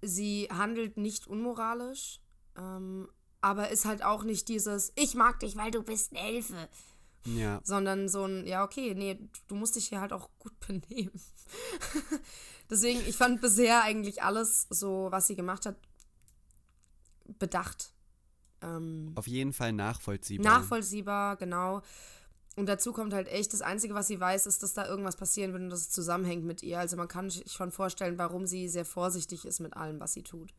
Sie handelt nicht unmoralisch, ähm, aber ist halt auch nicht dieses, ich mag dich, weil du bist eine Elfe. Ja. Sondern so ein, ja, okay, nee, du musst dich hier halt auch gut benehmen. Deswegen, ich fand bisher eigentlich alles so, was sie gemacht hat, bedacht. Ähm, Auf jeden Fall nachvollziehbar. Nachvollziehbar, genau. Und dazu kommt halt echt, das Einzige, was sie weiß, ist, dass da irgendwas passieren wird und dass es zusammenhängt mit ihr. Also man kann sich schon vorstellen, warum sie sehr vorsichtig ist mit allem, was sie tut.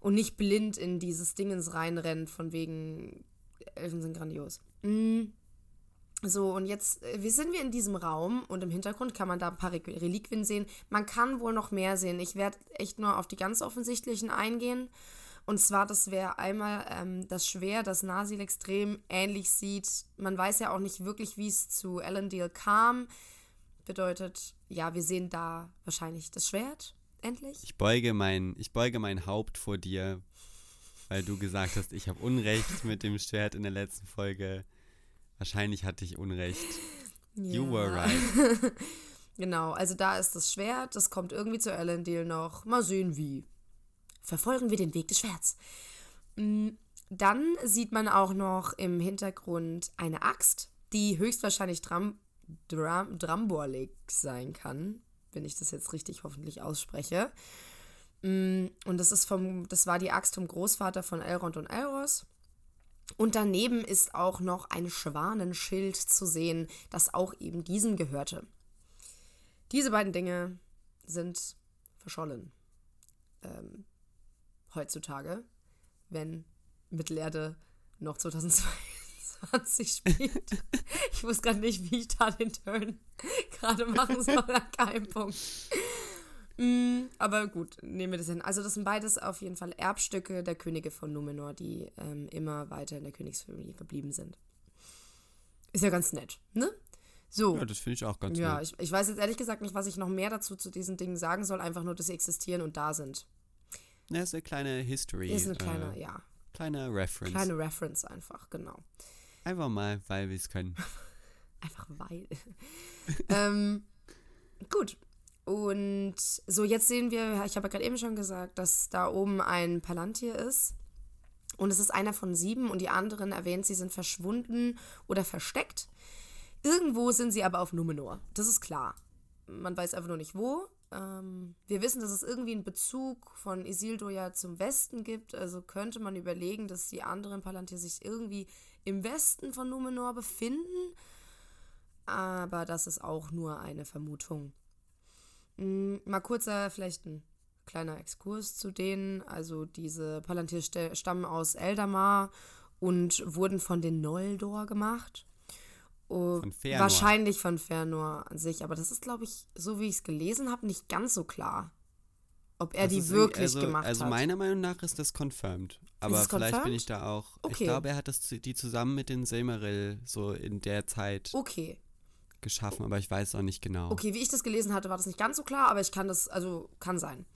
Und nicht blind in dieses Dingens reinrennt, von wegen, Elfen sind grandios. Mhm. So, und jetzt äh, wie sind wir in diesem Raum und im Hintergrund kann man da ein paar Reliquien sehen. Man kann wohl noch mehr sehen. Ich werde echt nur auf die ganz offensichtlichen eingehen. Und zwar, das wäre einmal ähm, das Schwert, das Nasil extrem ähnlich sieht. Man weiß ja auch nicht wirklich, wie es zu Elendil kam. Bedeutet, ja, wir sehen da wahrscheinlich das Schwert, endlich. Ich beuge mein, ich beuge mein Haupt vor dir, weil du gesagt hast, ich habe Unrecht mit dem Schwert in der letzten Folge. Wahrscheinlich hatte ich Unrecht. Ja. You were right. genau, also da ist das Schwert, das kommt irgendwie zu Elendil noch. Mal sehen wie verfolgen wir den Weg des Schwerts. Mm, dann sieht man auch noch im Hintergrund eine Axt, die höchstwahrscheinlich Dram Dram Dramborlik sein kann, wenn ich das jetzt richtig hoffentlich ausspreche. Mm, und das ist vom, das war die Axt vom Großvater von Elrond und Elros. Und daneben ist auch noch ein Schwanenschild zu sehen, das auch eben diesem gehörte. Diese beiden Dinge sind verschollen. Ähm, heutzutage, wenn Mittelerde noch 2022 spielt. ich wusste gerade nicht, wie ich da den Turn gerade machen soll an keinem Punkt. Mm, aber gut, nehmen wir das hin. Also das sind beides auf jeden Fall Erbstücke der Könige von Numenor, die ähm, immer weiter in der Königsfamilie geblieben sind. Ist ja ganz nett, ne? So. Ja, das finde ich auch ganz ja, nett. Ja, ich, ich weiß jetzt ehrlich gesagt nicht, was ich noch mehr dazu zu diesen Dingen sagen soll, einfach nur, dass sie existieren und da sind. Ja, ist eine kleine History. Ist eine kleine, äh, ja. Kleine Reference. Kleine Reference einfach, genau. Einfach mal, weil wir es können. einfach weil. ähm, gut. Und so, jetzt sehen wir, ich habe ja gerade eben schon gesagt, dass da oben ein Palantir ist. Und es ist einer von sieben und die anderen erwähnt, sie sind verschwunden oder versteckt. Irgendwo sind sie aber auf Numenor. Das ist klar. Man weiß einfach nur nicht wo. Ähm, wir wissen, dass es irgendwie einen Bezug von Isildur ja zum Westen gibt. Also könnte man überlegen, dass die anderen Palantir sich irgendwie im Westen von Numenor befinden. Aber das ist auch nur eine Vermutung. Mhm, mal kurzer, vielleicht ein kleiner Exkurs zu denen. Also diese Palantir stammen aus Eldamar und wurden von den Noldor gemacht. Oh, von Fernor. Wahrscheinlich von Fernor an sich, aber das ist, glaube ich, so wie ich es gelesen habe, nicht ganz so klar. Ob er das die wirklich also, gemacht also hat. Also meiner Meinung nach ist das confirmed. Aber vielleicht confirmed? bin ich da auch. Okay. Ich glaube, er hat das die zusammen mit den Silmaril so in der Zeit okay. Geschaffen, aber ich weiß auch nicht genau. Okay, wie ich das gelesen hatte, war das nicht ganz so klar, aber ich kann das, also kann sein.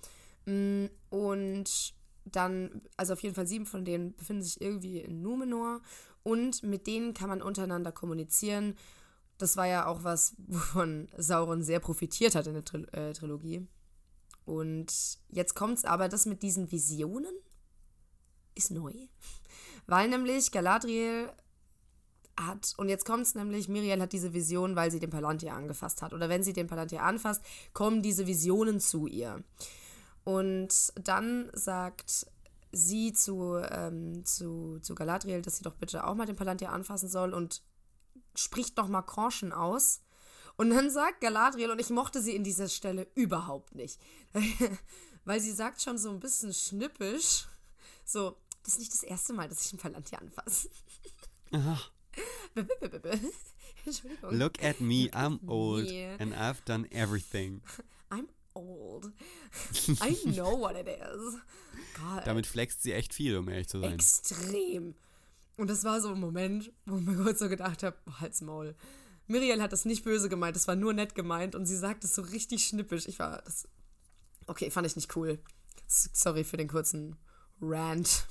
Mm, und dann, also auf jeden Fall sieben von denen befinden sich irgendwie in Numenor und mit denen kann man untereinander kommunizieren. Das war ja auch was, wovon Sauron sehr profitiert hat in der Tril äh, Trilogie. Und jetzt kommt es aber, das mit diesen Visionen ist neu. Weil nämlich Galadriel hat, und jetzt kommt es nämlich, Miriel hat diese Vision, weil sie den Palantir angefasst hat. Oder wenn sie den Palantir anfasst, kommen diese Visionen zu ihr. Und dann sagt sie zu, ähm, zu, zu Galadriel, dass sie doch bitte auch mal den Palantir anfassen soll und spricht nochmal Korschen aus. Und dann sagt Galadriel, und ich mochte sie in dieser Stelle überhaupt nicht, weil sie sagt schon so ein bisschen schnippisch, so, das ist nicht das erste Mal, dass ich einen Palantir anfasse. Aha. Look at me, I'm old and I've done everything. I'm old. I know what it is. God. Damit flext sie echt viel, um ehrlich zu sein. Extrem. Und das war so ein Moment, wo ich mir kurz so gedacht habe, oh, halt's Maul. Miriel hat das nicht böse gemeint, das war nur nett gemeint und sie sagt es so richtig schnippisch. Ich war das. Okay, fand ich nicht cool. Sorry für den kurzen Rant.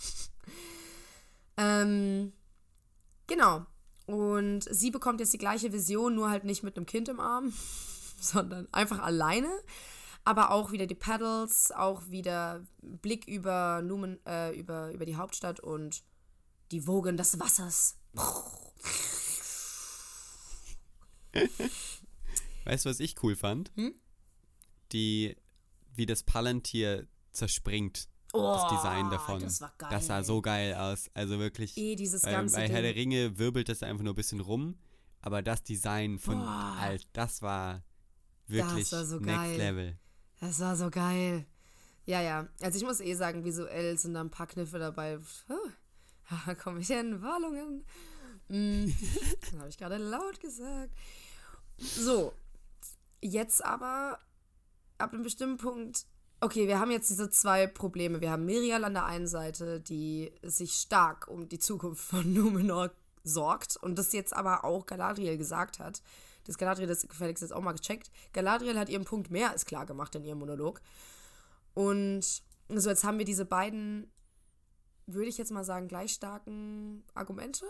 ähm, genau. Und sie bekommt jetzt die gleiche Vision, nur halt nicht mit einem Kind im Arm, sondern einfach alleine aber auch wieder die Pedals, auch wieder Blick über, Lumen, äh, über, über die Hauptstadt und die Wogen des Wassers. weißt du, was ich cool fand? Hm? Die, wie das Palantir zerspringt. Oh, das Design davon. Das war geil. Das sah so geil aus. Also wirklich. Eh, dieses bei, ganze bei Herr der Ringe wirbelt das einfach nur ein bisschen rum. Aber das Design von Alt, das war wirklich das war so next geil. level. Das war so geil. Ja, ja. Also ich muss eh sagen, visuell sind da ein paar Kniffe dabei. Da komme ich in Wallungen. Mm, habe ich gerade laut gesagt. So. Jetzt aber ab einem bestimmten Punkt. Okay, wir haben jetzt diese zwei Probleme. Wir haben Miriel an der einen Seite, die sich stark um die Zukunft von Numenor sorgt und das jetzt aber auch Galadriel gesagt hat dass Galadriel das gefälligst jetzt auch mal gecheckt. Galadriel hat ihren Punkt mehr als klar gemacht in ihrem Monolog. Und so jetzt haben wir diese beiden, würde ich jetzt mal sagen, gleich starken Argumente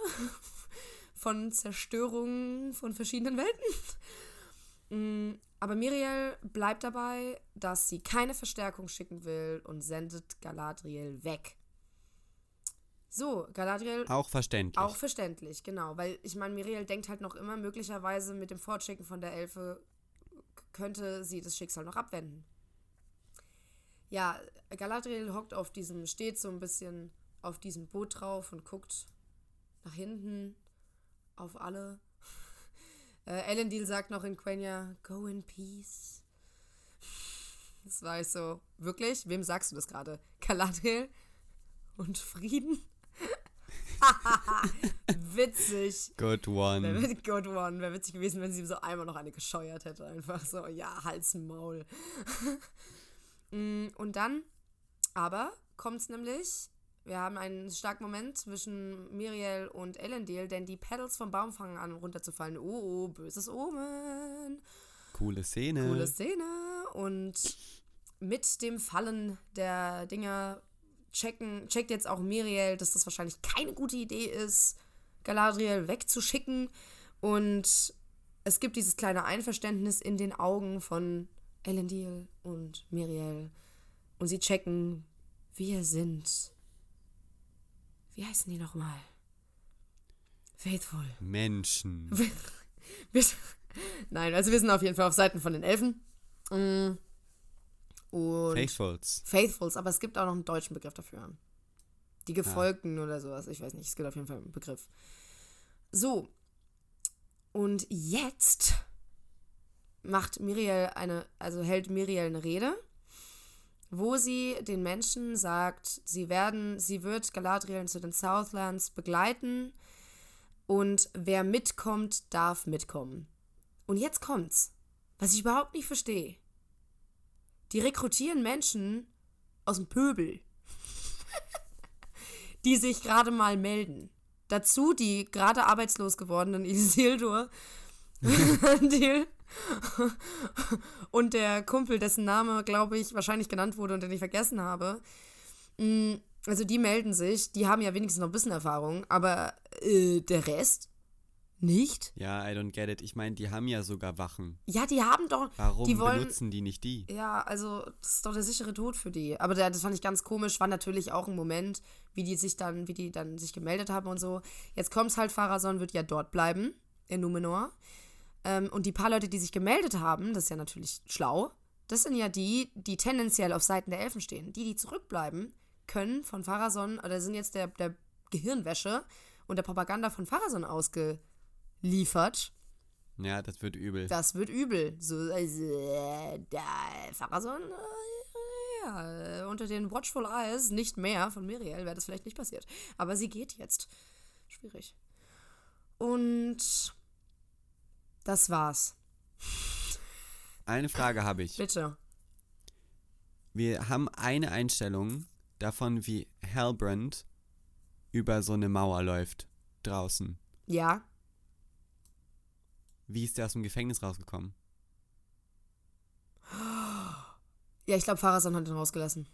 von Zerstörung von verschiedenen Welten. Aber Miriel bleibt dabei, dass sie keine Verstärkung schicken will und sendet Galadriel weg. So, Galadriel. Auch verständlich. Auch verständlich, genau. Weil ich meine, Miriel denkt halt noch immer, möglicherweise mit dem Fortschicken von der Elfe könnte sie das Schicksal noch abwenden. Ja, Galadriel hockt auf diesem, steht so ein bisschen auf diesem Boot drauf und guckt nach hinten auf alle. Äh, Elendil sagt noch in Quenya, go in peace. Das war ich so, wirklich? Wem sagst du das gerade? Galadriel? Und Frieden? witzig. Good one. Good one. Wäre witzig gewesen, wenn sie so einmal noch eine gescheuert hätte. Einfach so, ja, Hals, Maul. Mm, und dann, aber kommt es nämlich, wir haben einen starken Moment zwischen Miriel und Elendil, denn die Pedals vom Baum fangen an runterzufallen. Oh, oh, böses Omen. Coole Szene. Coole Szene. Und mit dem Fallen der Dinger checken, checkt jetzt auch Miriel, dass das wahrscheinlich keine gute Idee ist, Galadriel wegzuschicken. Und es gibt dieses kleine Einverständnis in den Augen von Elendil und Miriel. Und sie checken, wir sind. Wie heißen die nochmal? Faithful. Menschen. Nein, also wir sind auf jeden Fall auf Seiten von den Elfen. Mm. Und Faithfuls. Faithfuls, aber es gibt auch noch einen deutschen Begriff dafür. Die Gefolgten ah. oder sowas, ich weiß nicht, es gibt auf jeden Fall einen Begriff. So. Und jetzt macht Miriel eine, also hält Miriel eine Rede, wo sie den Menschen sagt, sie werden, sie wird Galadriel zu den Southlands begleiten und wer mitkommt, darf mitkommen. Und jetzt kommt's, was ich überhaupt nicht verstehe. Die rekrutieren Menschen aus dem Pöbel, die sich gerade mal melden. Dazu die gerade arbeitslos gewordenen Isildur und der Kumpel, dessen Name, glaube ich, wahrscheinlich genannt wurde und den ich vergessen habe. Mm, also die melden sich, die haben ja wenigstens noch ein bisschen Erfahrung, aber äh, der Rest nicht? Ja, I don't get it. Ich meine, die haben ja sogar Wachen. Ja, die haben doch. Warum die wollen, benutzen die nicht die? Ja, also das ist doch der sichere Tod für die. Aber der, das fand ich ganz komisch. War natürlich auch ein Moment, wie die sich dann, wie die dann sich gemeldet haben und so. Jetzt kommt's halt, Pharason wird ja dort bleiben in Numenor. Ähm, und die paar Leute, die sich gemeldet haben, das ist ja natürlich schlau. Das sind ja die, die tendenziell auf Seiten der Elfen stehen. Die, die zurückbleiben, können von Pharason, oder sind jetzt der, der Gehirnwäsche und der Propaganda von Pharason ausge liefert. Ja, das wird übel. Das wird übel. So, also, äh, der Pharason, äh, ja, unter den Watchful Eyes, nicht mehr von Miriel, wäre das vielleicht nicht passiert. Aber sie geht jetzt. Schwierig. Und das war's. Eine Frage habe ich. Bitte. Wir haben eine Einstellung davon, wie Halbrand über so eine Mauer läuft draußen. Ja. Wie ist der aus dem Gefängnis rausgekommen? Ja, ich glaube, Pharason hat ihn rausgelassen.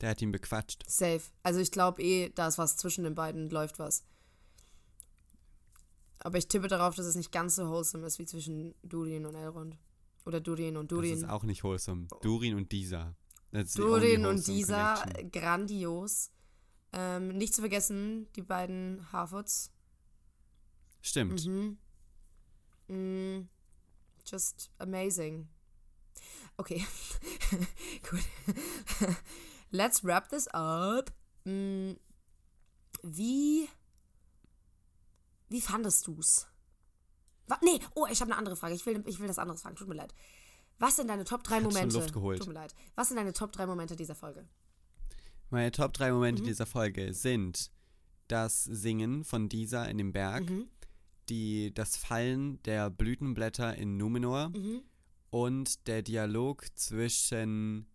Der hat ihn bequatscht. Safe. Also ich glaube eh, da ist was zwischen den beiden, läuft was. Aber ich tippe darauf, dass es nicht ganz so wholesome ist wie zwischen Durin und Elrond. Oder Durin und Durin. Das ist auch nicht wholesome. Durin und Disa. Durin und Disa, grandios. Ähm, nicht zu vergessen, die beiden Harfords. Stimmt. Mhm. Mm, just amazing. Okay, gut. Let's wrap this up. Mm, wie, wie fandest du's? Nee, oh, ich habe eine andere Frage. Ich will, ich will das anderes fragen. Tut mir leid. Was sind deine Top 3 Momente? Luft geholt. Tut mir leid. Was sind deine Top 3 Momente dieser Folge? Meine Top 3 Momente mhm. dieser Folge sind das Singen von dieser in dem Berg, mhm die, das Fallen der Blütenblätter in Numenor mhm. und der Dialog zwischen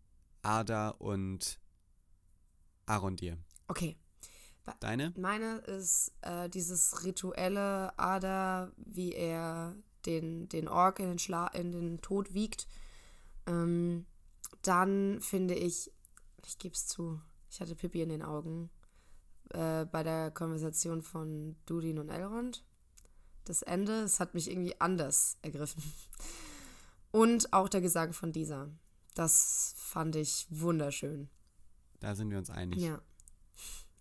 Ada und Arondir. Okay. Deine? Meine ist äh, dieses rituelle Ada, wie er den, den Ork in den, Schla in den Tod wiegt. Ähm, dann finde ich, ich gebe es zu, ich hatte Pippi in den Augen äh, bei der Konversation von Dudin und Elrond das Ende, es hat mich irgendwie anders ergriffen. Und auch der Gesang von dieser. Das fand ich wunderschön. Da sind wir uns einig. Ja.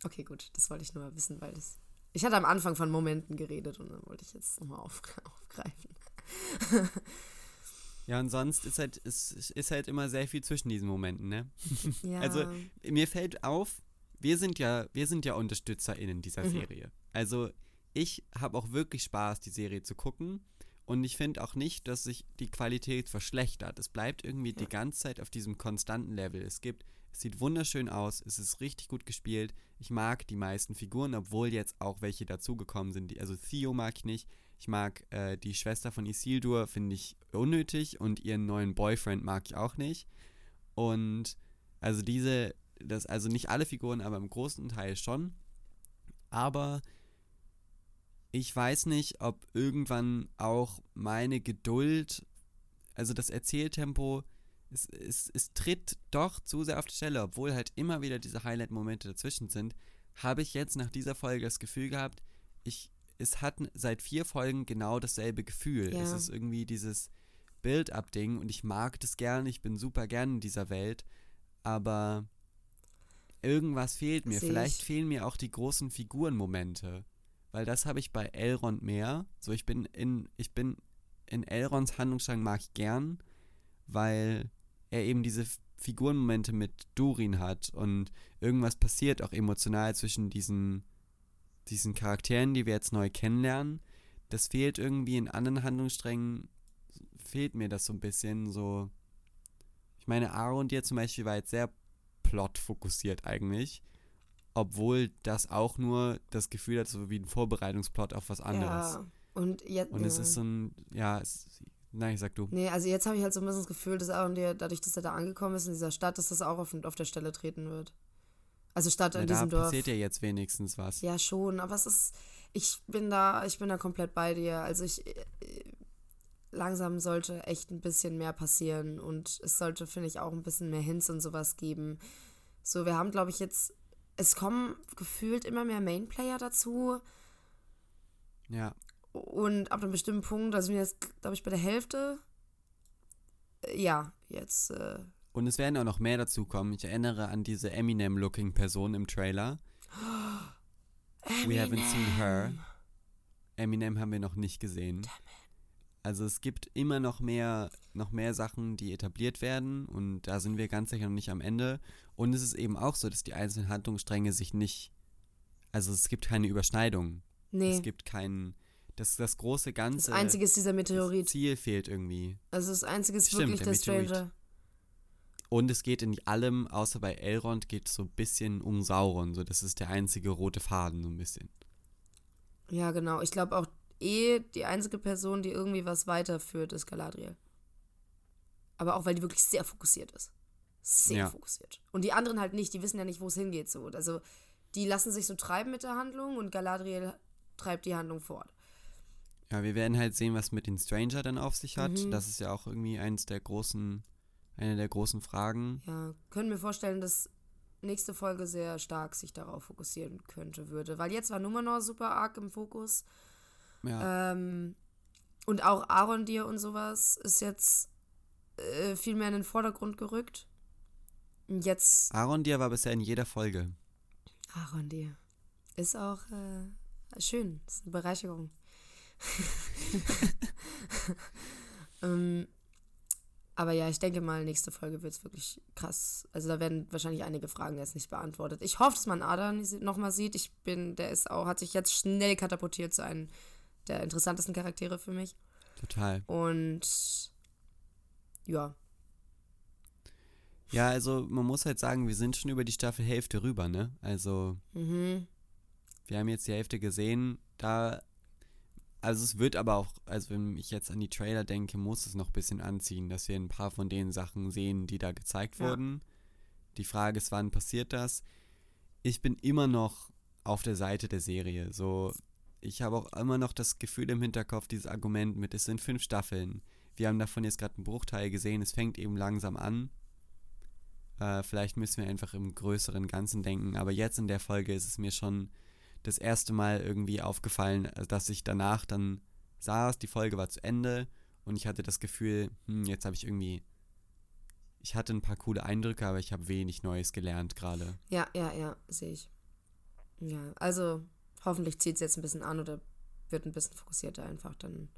Okay, gut. Das wollte ich nur wissen, weil das. Ich hatte am Anfang von Momenten geredet und dann wollte ich jetzt nochmal auf, aufgreifen. ja, und sonst ist halt, ist, ist halt immer sehr viel zwischen diesen Momenten, ne? Ja. Also, mir fällt auf, wir sind ja, wir sind ja UnterstützerInnen dieser mhm. Serie. Also, ich habe auch wirklich Spaß, die Serie zu gucken. Und ich finde auch nicht, dass sich die Qualität verschlechtert. Es bleibt irgendwie ja. die ganze Zeit auf diesem konstanten Level. Es gibt, es sieht wunderschön aus, es ist richtig gut gespielt. Ich mag die meisten Figuren, obwohl jetzt auch welche dazugekommen sind. Die, also Theo mag ich nicht. Ich mag äh, die Schwester von Isildur, finde ich unnötig. Und ihren neuen Boyfriend mag ich auch nicht. Und also diese, das, also nicht alle Figuren, aber im großen Teil schon. Aber ich weiß nicht, ob irgendwann auch meine Geduld, also das Erzähltempo, es, es, es tritt doch zu sehr auf die Stelle, obwohl halt immer wieder diese Highlight-Momente dazwischen sind, habe ich jetzt nach dieser Folge das Gefühl gehabt, ich, es hat seit vier Folgen genau dasselbe Gefühl. Ja. Es ist irgendwie dieses Build-up-Ding und ich mag das gern, ich bin super gern in dieser Welt, aber irgendwas fehlt mir. Vielleicht fehlen mir auch die großen Figurenmomente, weil das habe ich bei Elrond mehr. So ich bin in ich bin in Elronds Handlungsstrang mag ich gern, weil er eben diese Figurenmomente mit Durin hat und irgendwas passiert auch emotional zwischen diesen diesen Charakteren, die wir jetzt neu kennenlernen. Das fehlt irgendwie in anderen Handlungssträngen fehlt mir das so ein bisschen so. Ich meine, Aaron dir zum Beispiel war jetzt sehr Plot fokussiert eigentlich. Obwohl das auch nur das Gefühl hat, so wie ein Vorbereitungsplot auf was anderes. Ja, und jetzt. Und es ist so ein, ja, es, nein, sag du. Nee, also jetzt habe ich halt so ein bisschen das Gefühl, dass Aaron dir, dadurch, dass er da angekommen ist in dieser Stadt, dass das auch auf, auf der Stelle treten wird. Also statt in ja, diesem da Dorf. Da passiert ja jetzt wenigstens was. Ja, schon, aber es ist, ich bin da, ich bin da komplett bei dir. Also ich, äh, langsam sollte echt ein bisschen mehr passieren und es sollte, finde ich, auch ein bisschen mehr Hints und sowas geben. So, wir haben, glaube ich, jetzt, es kommen gefühlt immer mehr Mainplayer dazu. Ja. Und ab einem bestimmten Punkt, also wir jetzt, glaube ich, bei der Hälfte. Äh, ja, jetzt. Äh, und es werden auch noch mehr dazu kommen. Ich erinnere an diese Eminem-looking Person im Trailer. Eminem. We haven't seen her. Eminem haben wir noch nicht gesehen. Damn also es gibt immer noch mehr, noch mehr Sachen, die etabliert werden und da sind wir ganz sicher noch nicht am Ende. Und es ist eben auch so, dass die einzelnen Handlungsstränge sich nicht, also es gibt keine Überschneidung. Nee. Es gibt keinen, das, das große Ganze. Das Einzige ist dieser Meteorit. Das Ziel fehlt irgendwie. Also das Einzige ist Stimmt, wirklich der, der Stranger. Und es geht in allem, außer bei Elrond, geht es so ein bisschen um Sauron. So, das ist der einzige rote Faden, so ein bisschen. Ja, genau. Ich glaube auch, eh die einzige Person, die irgendwie was weiterführt, ist Galadriel. Aber auch, weil die wirklich sehr fokussiert ist. Sehr ja. fokussiert. Und die anderen halt nicht, die wissen ja nicht, wo es hingeht so. Also, die lassen sich so treiben mit der Handlung und Galadriel treibt die Handlung fort. Ja, wir werden halt sehen, was mit den Stranger dann auf sich hat. Mhm. Das ist ja auch irgendwie eins der großen, eine der großen Fragen. Ja, können wir vorstellen, dass nächste Folge sehr stark sich darauf fokussieren könnte, würde. Weil jetzt war Numenor super arg im Fokus. Ja. Ähm, und auch Arondir und sowas ist jetzt äh, viel mehr in den Vordergrund gerückt. Jetzt. Arondir war bisher in jeder Folge. Arondir. Ist auch äh, schön. Ist eine Bereicherung. ähm, aber ja, ich denke mal, nächste Folge wird es wirklich krass. Also da werden wahrscheinlich einige Fragen jetzt nicht beantwortet. Ich hoffe, dass man Ada nochmal sieht. Ich bin, der ist auch, hat sich jetzt schnell katapultiert zu einem der interessantesten Charaktere für mich. Total. Und ja. Ja, also man muss halt sagen, wir sind schon über die Staffelhälfte rüber, ne? Also mhm. wir haben jetzt die Hälfte gesehen. Da, also es wird aber auch, also wenn ich jetzt an die Trailer denke, muss es noch ein bisschen anziehen, dass wir ein paar von den Sachen sehen, die da gezeigt ja. wurden. Die Frage ist, wann passiert das? Ich bin immer noch auf der Seite der Serie. So, ich habe auch immer noch das Gefühl im Hinterkopf, dieses Argument mit, es sind fünf Staffeln. Wir haben davon jetzt gerade einen Bruchteil gesehen, es fängt eben langsam an. Äh, vielleicht müssen wir einfach im größeren Ganzen denken, aber jetzt in der Folge ist es mir schon das erste Mal irgendwie aufgefallen, äh, dass ich danach dann saß, die Folge war zu Ende und ich hatte das Gefühl, hm, jetzt habe ich irgendwie, ich hatte ein paar coole Eindrücke, aber ich habe wenig Neues gelernt gerade. Ja, ja, ja, sehe ich. Ja, also Hoffentlich zieht es jetzt ein bisschen an oder wird ein bisschen fokussierter einfach dann.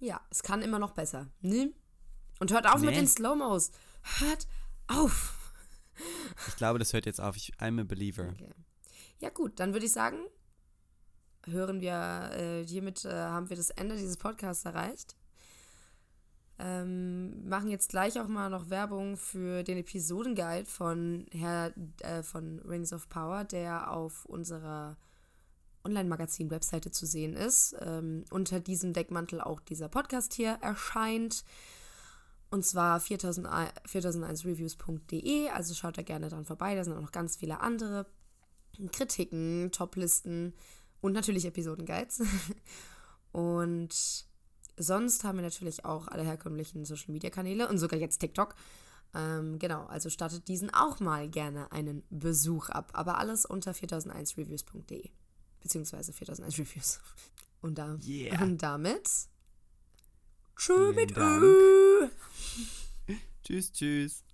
Ja, es kann immer noch besser. Ne? Und hört auf nee. mit den Slow-Mos. Hört auf. Ich glaube, das hört jetzt auf. Ich, I'm a believer. Okay. Ja, gut, dann würde ich sagen, hören wir, äh, hiermit äh, haben wir das Ende dieses Podcasts erreicht. Ähm, machen jetzt gleich auch mal noch Werbung für den Episodenguide von Herr äh, von Rings of Power, der auf unserer Online-Magazin-Webseite zu sehen ist. Ähm, unter diesem Deckmantel auch dieser Podcast hier erscheint. Und zwar 4001reviews.de. Also schaut da gerne dran vorbei. Da sind auch noch ganz viele andere Kritiken, Toplisten und natürlich Episodenguides. und sonst haben wir natürlich auch alle herkömmlichen Social Media Kanäle und sogar jetzt TikTok. Ähm, genau, also startet diesen auch mal gerne einen Besuch ab. Aber alles unter 4001reviews.de. Beziehungsweise 4001reviews. Und, da, yeah. und damit. Tschüss mit Tschüss, tschüss.